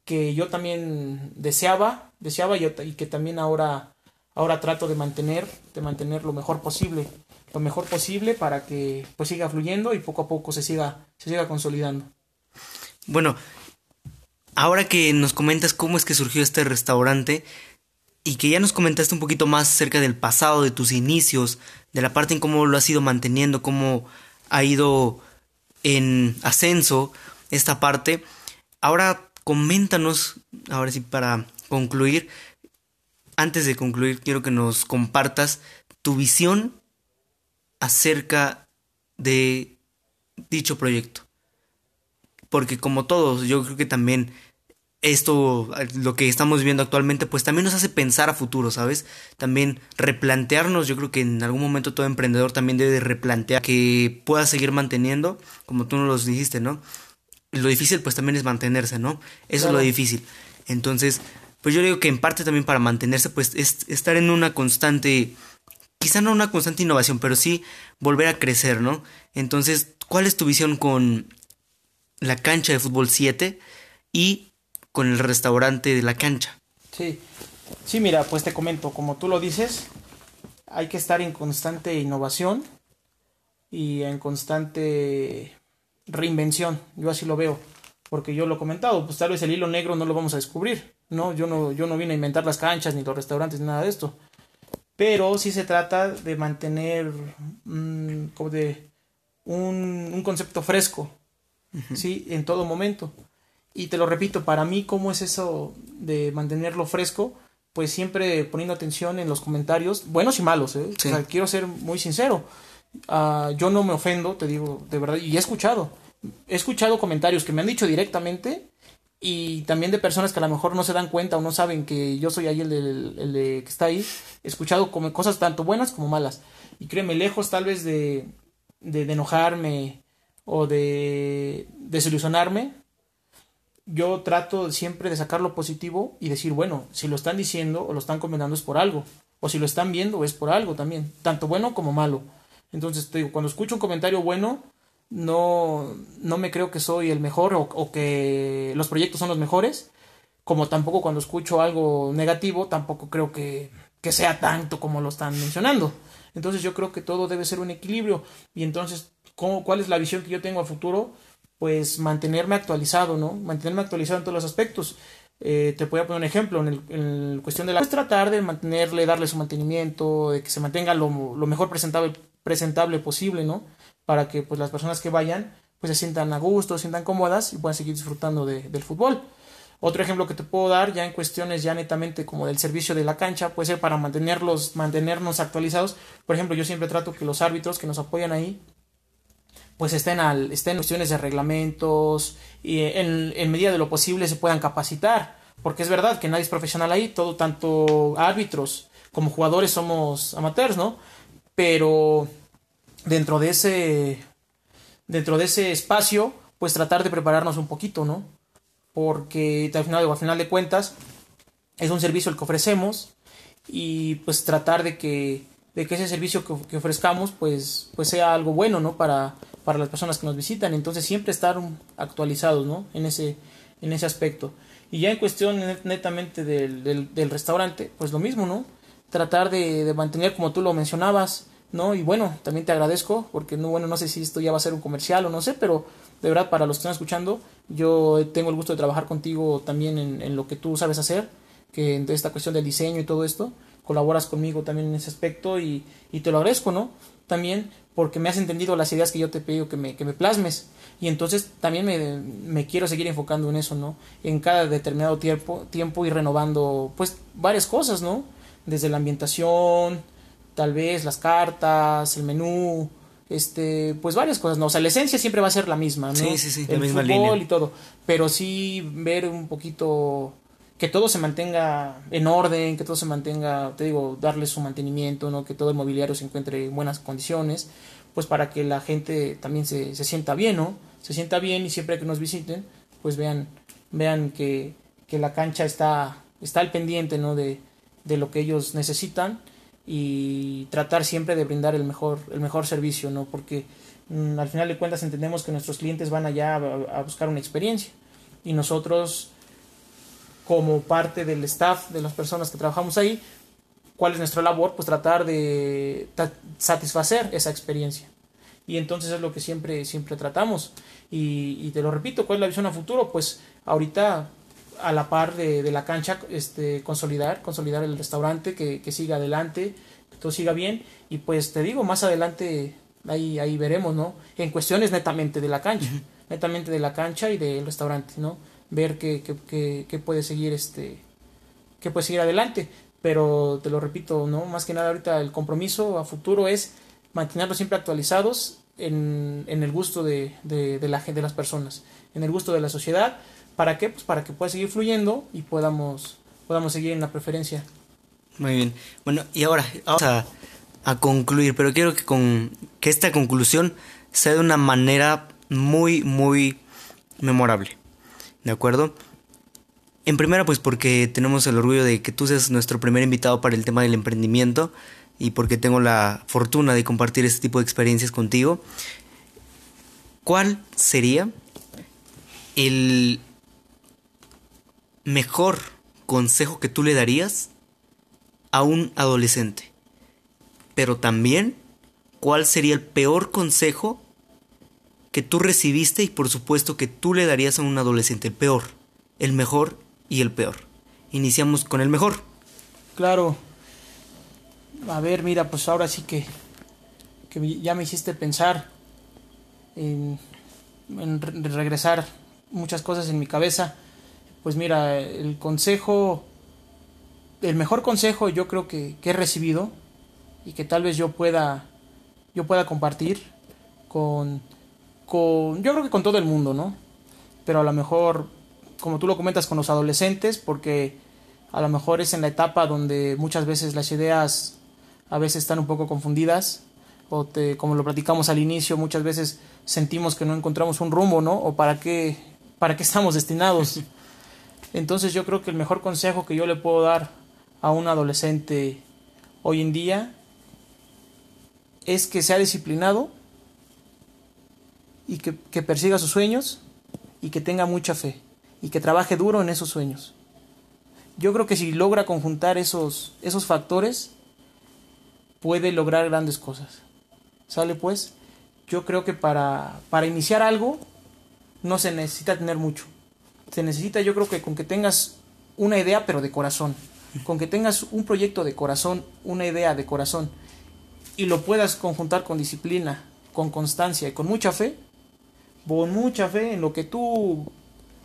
que yo también deseaba, deseaba y, y que también ahora, ahora trato de mantener, de mantener lo mejor posible, lo mejor posible para que pues siga fluyendo y poco a poco se siga, se siga consolidando. Bueno, ahora que nos comentas cómo es que surgió este restaurante, y que ya nos comentaste un poquito más acerca del pasado, de tus inicios, de la parte en cómo lo has ido manteniendo, cómo ha ido en ascenso esta parte. Ahora coméntanos, ahora sí para concluir, antes de concluir quiero que nos compartas tu visión acerca de dicho proyecto. Porque como todos, yo creo que también esto, lo que estamos viendo actualmente, pues también nos hace pensar a futuro, ¿sabes? También replantearnos, yo creo que en algún momento todo emprendedor también debe replantear que pueda seguir manteniendo, como tú nos lo dijiste, ¿no? Lo difícil pues también es mantenerse, ¿no? Eso es lo difícil. Entonces, pues yo digo que en parte también para mantenerse, pues es estar en una constante, quizá no una constante innovación, pero sí volver a crecer, ¿no? Entonces, ¿cuál es tu visión con la cancha de fútbol 7 y con el restaurante de la cancha. Sí, sí, mira, pues te comento, como tú lo dices, hay que estar en constante innovación y en constante reinvención, yo así lo veo, porque yo lo he comentado, pues tal vez el hilo negro no lo vamos a descubrir, ¿no? Yo no, yo no vine a inventar las canchas, ni los restaurantes, ni nada de esto, pero sí se trata de mantener mm, como de un, un, concepto fresco, ¿sí? En todo momento. Y te lo repito, para mí, ¿cómo es eso de mantenerlo fresco? Pues siempre poniendo atención en los comentarios, buenos y malos, ¿eh? O sea, quiero ser muy sincero. Uh, yo no me ofendo, te digo, de verdad, y he escuchado. He escuchado comentarios que me han dicho directamente y también de personas que a lo mejor no se dan cuenta o no saben que yo soy ahí el, el que está ahí. He escuchado como cosas tanto buenas como malas. Y créeme, lejos tal vez de, de, de enojarme o de desilusionarme, yo trato siempre de sacar lo positivo y decir, bueno, si lo están diciendo o lo están comentando es por algo, o si lo están viendo es por algo también, tanto bueno como malo. Entonces, te digo, cuando escucho un comentario bueno, no, no me creo que soy el mejor o, o, que los proyectos son los mejores, como tampoco cuando escucho algo negativo, tampoco creo que, que sea tanto como lo están mencionando. Entonces yo creo que todo debe ser un equilibrio y entonces, ¿cómo, ¿cuál es la visión que yo tengo a futuro? pues mantenerme actualizado, ¿no? Mantenerme actualizado en todos los aspectos. Eh, te voy a poner un ejemplo en, el, en cuestión de la... Pues tratar de mantenerle, darle su mantenimiento, de que se mantenga lo, lo, mejor presentable, presentable posible, ¿no? Para que pues las personas que vayan pues se sientan a gusto, se sientan cómodas y puedan seguir disfrutando de, del fútbol. Otro ejemplo que te puedo dar ya en cuestiones ya netamente como del servicio de la cancha puede ser para mantenerlos, mantenernos actualizados. Por ejemplo, yo siempre trato que los árbitros que nos apoyan ahí pues estén, al, estén en cuestiones de reglamentos y en, en, medida de lo posible se puedan capacitar. Porque es verdad que nadie es profesional ahí, todo, tanto árbitros como jugadores somos amateurs, ¿no? Pero dentro de ese, dentro de ese espacio, pues tratar de prepararnos un poquito, ¿no? Porque al final, al final de cuentas, es un servicio el que ofrecemos y pues tratar de que, de que ese servicio que, que ofrezcamos pues, pues sea algo bueno, ¿no? Para, para las personas que nos visitan. Entonces siempre estar actualizados, ¿no? En ese, en ese aspecto. Y ya en cuestión netamente del, del, restaurante, pues lo mismo, ¿no? Tratar de, de, mantener como tú lo mencionabas, ¿no? Y bueno, también te agradezco, porque no, bueno, no sé si esto ya va a ser un comercial o no sé, pero de verdad para los que están escuchando, yo tengo el gusto de trabajar contigo también en, lo que tú sabes hacer, que en esta cuestión del diseño y todo esto, colaboras conmigo también en ese aspecto y, y te lo agradezco, ¿no? También porque me has entendido las ideas que yo te pido que me, que me plasmes. Y entonces también me, me, quiero seguir enfocando en eso, ¿no? En cada determinado tiempo, tiempo ir renovando, pues, varias cosas, ¿no? Desde la ambientación, tal vez las cartas, el menú, este, pues varias cosas, ¿no? O sea, la esencia siempre va a ser la misma, ¿no? Sí, sí, sí, el la misma fútbol línea. y todo. Pero sí ver un poquito que todo se mantenga en orden, que todo se mantenga, te digo, darle su mantenimiento, ¿no? que todo el mobiliario se encuentre en buenas condiciones, pues para que la gente también se, se sienta bien, ¿no? Se sienta bien y siempre que nos visiten, pues vean, vean que, que la cancha está, está al pendiente, ¿no? De, de lo que ellos necesitan y tratar siempre de brindar el mejor, el mejor servicio, ¿no? Porque mmm, al final de cuentas entendemos que nuestros clientes van allá a, a buscar una experiencia y nosotros como parte del staff, de las personas que trabajamos ahí, ¿cuál es nuestra labor? Pues tratar de satisfacer esa experiencia. Y entonces es lo que siempre, siempre tratamos. Y, y, te lo repito, ¿cuál es la visión a futuro? Pues ahorita a la par de, de la cancha, este, consolidar, consolidar el restaurante, que, que siga adelante, que todo siga bien y pues te digo, más adelante ahí, ahí veremos, ¿no? En cuestiones netamente de la cancha, netamente de la cancha y del restaurante, ¿no? Ver qué, qué, qué, puede seguir este, qué puede seguir adelante. Pero te lo repito, ¿no? Más que nada ahorita el compromiso a futuro es mantenerlos siempre actualizados en, en el gusto de, de, de, la, de las personas, en el gusto de la sociedad. ¿Para qué? Pues para que pueda seguir fluyendo y podamos, podamos seguir en la preferencia. Muy bien. Bueno, y ahora vamos a a concluir, pero quiero que, con, que esta conclusión sea de una manera muy, muy memorable. ¿De acuerdo? En primera, pues porque tenemos el orgullo de que tú seas nuestro primer invitado para el tema del emprendimiento y porque tengo la fortuna de compartir este tipo de experiencias contigo. ¿Cuál sería el mejor consejo que tú le darías a un adolescente? pero también cuál sería el peor consejo que tú recibiste y por supuesto que tú le darías a un adolescente, el peor, el mejor y el peor. Iniciamos con el mejor. Claro. A ver, mira, pues ahora sí que, que ya me hiciste pensar en, en, regresar muchas cosas en mi cabeza. Pues mira, el consejo, el mejor consejo yo creo que, que he recibido y que tal vez yo pueda yo pueda compartir con con yo creo que con todo el mundo, ¿no? Pero a lo mejor como tú lo comentas con los adolescentes porque a lo mejor es en la etapa donde muchas veces las ideas a veces están un poco confundidas o te, como lo platicamos al inicio, muchas veces sentimos que no encontramos un rumbo, ¿no? O para qué para qué estamos destinados. Entonces yo creo que el mejor consejo que yo le puedo dar a un adolescente hoy en día es que sea disciplinado y que, persiga sus sueños y que tenga mucha fe y que trabaje duro en esos sueños. Yo creo que si logra conjuntar esos, esos factores, puede lograr grandes cosas. ¿Sale pues? Yo creo que para, para iniciar algo no se necesita tener mucho. Se necesita yo creo que con que tengas una idea pero de corazón. Con que tengas un proyecto de corazón, una idea de corazón y lo puedas conjuntar con disciplina, con constancia y con mucha fe, con mucha fe en lo que tú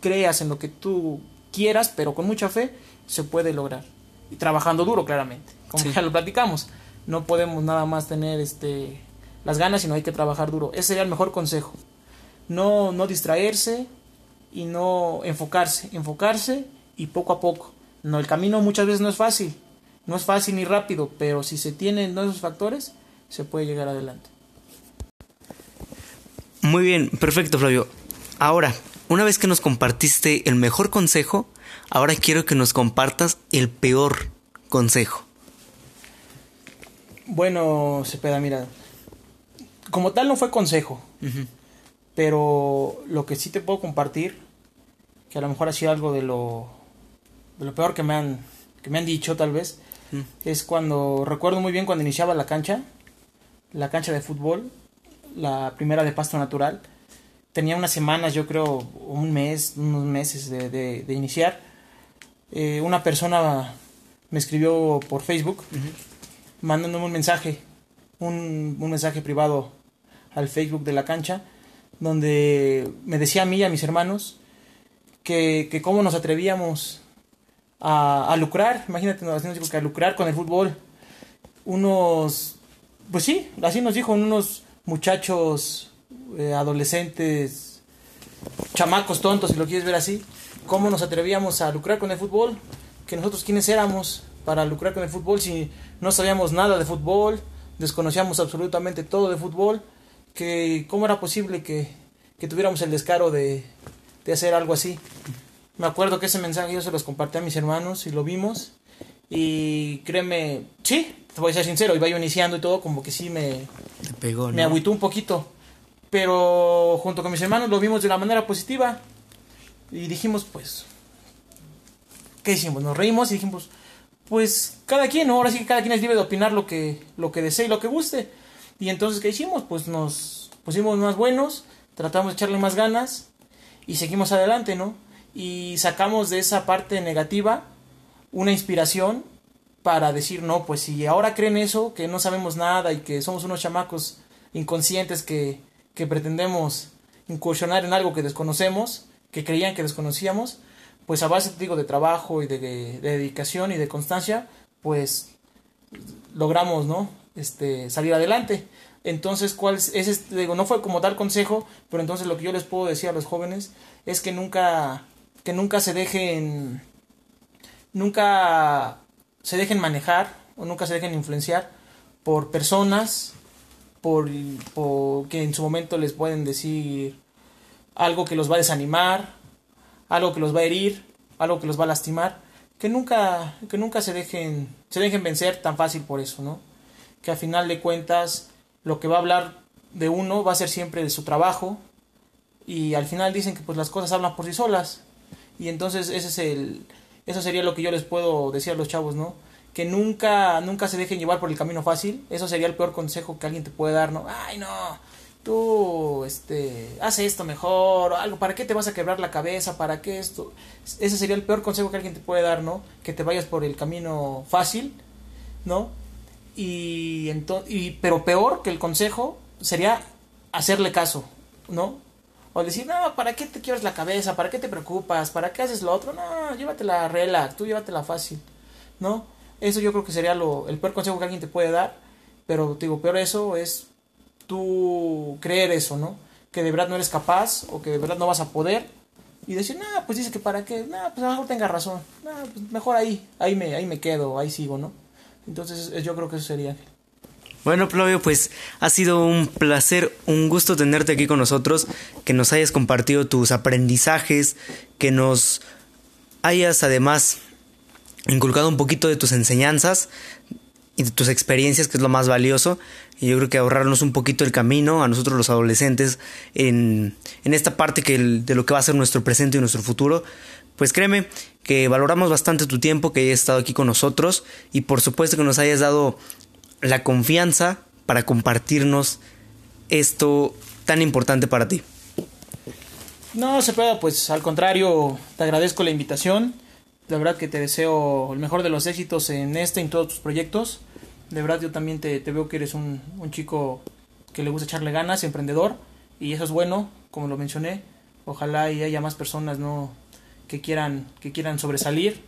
creas, en lo que tú quieras, pero con mucha fe se puede lograr. Y trabajando duro, claramente, como ya lo platicamos. No podemos nada más tener este las ganas, sino hay que trabajar duro. Ese sería el mejor consejo. No, no distraerse y no enfocarse, enfocarse y poco a poco. No, el camino muchas veces no es fácil, no es fácil ni rápido, pero si se tienen esos factores, se puede llegar adelante. Muy bien, perfecto Flavio. Ahora, una vez que nos compartiste el mejor consejo, ahora quiero que nos compartas el peor consejo. Bueno, Cepeda, mira, como tal no fue consejo, pero lo que sí te puedo compartir, que a lo mejor ha sido algo de lo, de lo peor que me han, que me han dicho tal vez, es cuando, recuerdo muy bien cuando iniciaba la cancha, la cancha de fútbol, la primera de pasto natural. Tenía unas semanas, yo creo, un mes, unos meses de, de, iniciar. Eh, una persona me escribió por Facebook mandándome un mensaje, un, un, mensaje privado al Facebook de la cancha, donde me decía a mí y a mis hermanos que, que cómo nos atrevíamos a, a lucrar, imagínate, que a lucrar con el fútbol. Unos pues sí, así nos dijo unos muchachos eh, adolescentes, chamacos tontos, si lo quieres ver así, cómo nos atrevíamos a lucrar con el fútbol, que nosotros quiénes éramos para lucrar con el fútbol si no sabíamos nada de fútbol, desconocíamos absolutamente todo de fútbol, que cómo era posible que, que tuviéramos el descaro de, de hacer algo así. Me acuerdo que ese mensaje yo se los compartí a mis hermanos y lo vimos. Y créeme, sí, te voy a ser sincero, iba yo iniciando y todo, como que sí me, pegó, me agüitó un poquito. Pero junto con mis hermanos lo vimos de la manera positiva. Y dijimos, pues, ¿qué hicimos? Nos reímos y dijimos, pues, cada quien, ahora sí que cada quien es libre de opinar lo que, lo que desee y lo que guste. Y entonces, ¿qué hicimos? Pues nos pusimos más buenos, tratamos de echarle más ganas y seguimos adelante, ¿no? Y sacamos de esa parte negativa una inspiración para decir, no, pues si ahora creen eso, que no sabemos nada y que somos unos chamacos inconscientes que, que pretendemos incursionar en algo que desconocemos, que creían que desconocíamos, pues a base, digo, de trabajo y de, de, dedicación y de constancia, pues logramos, ¿no? Este, salir adelante. Entonces, ¿cuál es? Digo, no fue como dar consejo, pero entonces lo que yo les puedo decir a los jóvenes es que nunca, que nunca se dejen, nunca se dejen manejar o nunca se dejen influenciar por personas, por, por que en su momento les pueden decir algo que los va a desanimar, algo que los va a herir, algo que los va a lastimar, que nunca, que nunca se dejen, se dejen vencer tan fácil por eso, ¿no? Que a final de cuentas lo que va a hablar de uno va a ser siempre de su trabajo y al final dicen que pues las cosas hablan por sí solas y entonces ese es el eso sería lo que yo les puedo decir a los chavos, ¿no? Que nunca nunca se dejen llevar por el camino fácil, eso sería el peor consejo que alguien te puede dar, ¿no? Ay, no, tú este haz esto mejor algo, ¿para qué te vas a quebrar la cabeza? ¿Para qué esto? Ese sería el peor consejo que alguien te puede dar, ¿no? Que te vayas por el camino fácil, ¿no? Y, y pero peor que el consejo sería hacerle caso, ¿no? O decir, no, ¿para qué te quiebras la cabeza? ¿Para qué te preocupas? ¿Para qué haces lo otro? No, llévatela relax, tú llévatela fácil, ¿no? Eso yo creo que sería lo, el peor consejo que alguien te puede dar, pero digo, peor eso es tú creer eso, ¿no? Que de verdad no eres capaz o que de verdad no vas a poder y decir, no, pues dice que para qué, no, pues a lo mejor tenga razón, no, pues mejor ahí, ahí me, ahí me quedo, ahí sigo, ¿no? Entonces yo creo que eso sería. Bueno, Flavio, pues ha sido un placer, un gusto tenerte aquí con nosotros, que nos hayas compartido tus aprendizajes, que nos hayas además inculcado un poquito de tus enseñanzas y de tus experiencias, que es lo más valioso. Y yo creo que ahorrarnos un poquito el camino a nosotros los adolescentes en, en esta parte que de lo que va a ser nuestro presente y nuestro futuro, pues créeme que valoramos bastante tu tiempo, que hayas estado aquí con nosotros y por supuesto que nos hayas dado la confianza para compartirnos esto tan importante para ti. No, se puede, pues al contrario, te agradezco la invitación. De verdad que te deseo el mejor de los éxitos en este y en todos tus proyectos. De verdad yo también te, veo que eres un, un chico que le gusta echarle ganas, emprendedor, y eso es bueno, como lo mencioné. Ojalá haya más personas no que quieran, que quieran sobresalir,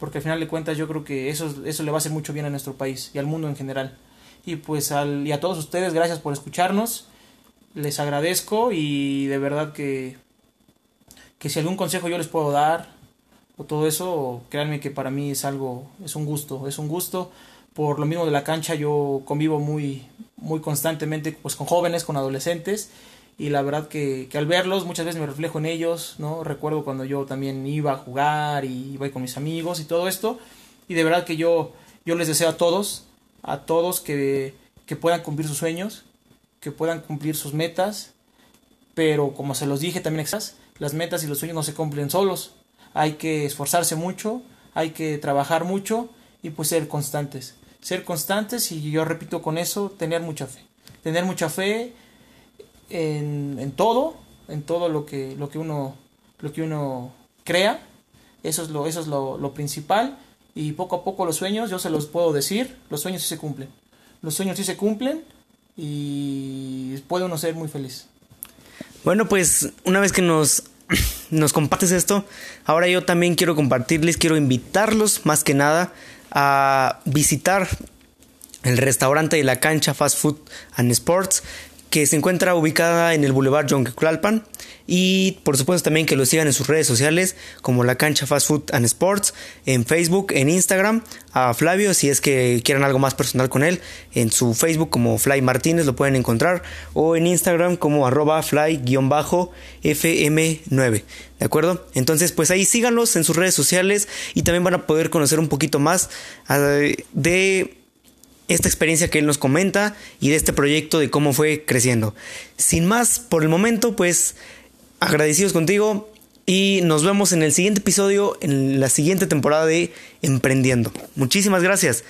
porque al final de cuentas yo creo que eso, eso le va a hacer mucho bien a nuestro país y al mundo en general. Y pues al, y a todos ustedes, gracias por escucharnos, les agradezco y de verdad que, que si algún consejo yo les puedo dar o todo eso, créanme que para mí es algo, es un gusto, es un gusto. Por lo mismo de la cancha yo convivo muy, muy constantemente pues con jóvenes, con adolescentes y la verdad que, que, al verlos muchas veces me reflejo en ellos, ¿no? Recuerdo cuando yo también iba a jugar y iba con mis amigos y todo esto y de verdad que yo, yo les deseo a todos, a todos que, que puedan cumplir sus sueños, que puedan cumplir sus metas, pero como se los dije también, las metas y los sueños no se cumplen solos, hay que esforzarse mucho, hay que trabajar mucho y pues ser constantes, ser constantes y yo repito con eso, tener mucha fe, tener mucha fe en, todo, en todo lo que, lo que uno, lo que uno crea. Eso es lo, eso es lo, lo principal. Y poco a poco los sueños, yo se los puedo decir, los sueños sí se cumplen. Los sueños sí se cumplen y puede uno ser muy feliz. Bueno, pues una vez que nos, nos compartes esto, ahora yo también quiero compartirles, quiero invitarlos más que nada a visitar el restaurante de la cancha Fast Food and Sports que se encuentra ubicada en el Boulevard Clalpan y por supuesto también que lo sigan en sus redes sociales como la cancha Fast Food and Sports en Facebook, en Instagram, a Flavio si es que quieran algo más personal con él, en su Facebook como Fly Martínez lo pueden encontrar o en Instagram como arroba fly-fm9. ¿De acuerdo? Entonces, pues ahí síganlos en sus redes sociales y también van a poder conocer un poquito más eh, de esta experiencia que él nos comenta y de este proyecto de cómo fue creciendo. Sin más, por el momento, pues agradecidos contigo y nos vemos en el siguiente episodio, en la siguiente temporada de Emprendiendo. Muchísimas gracias.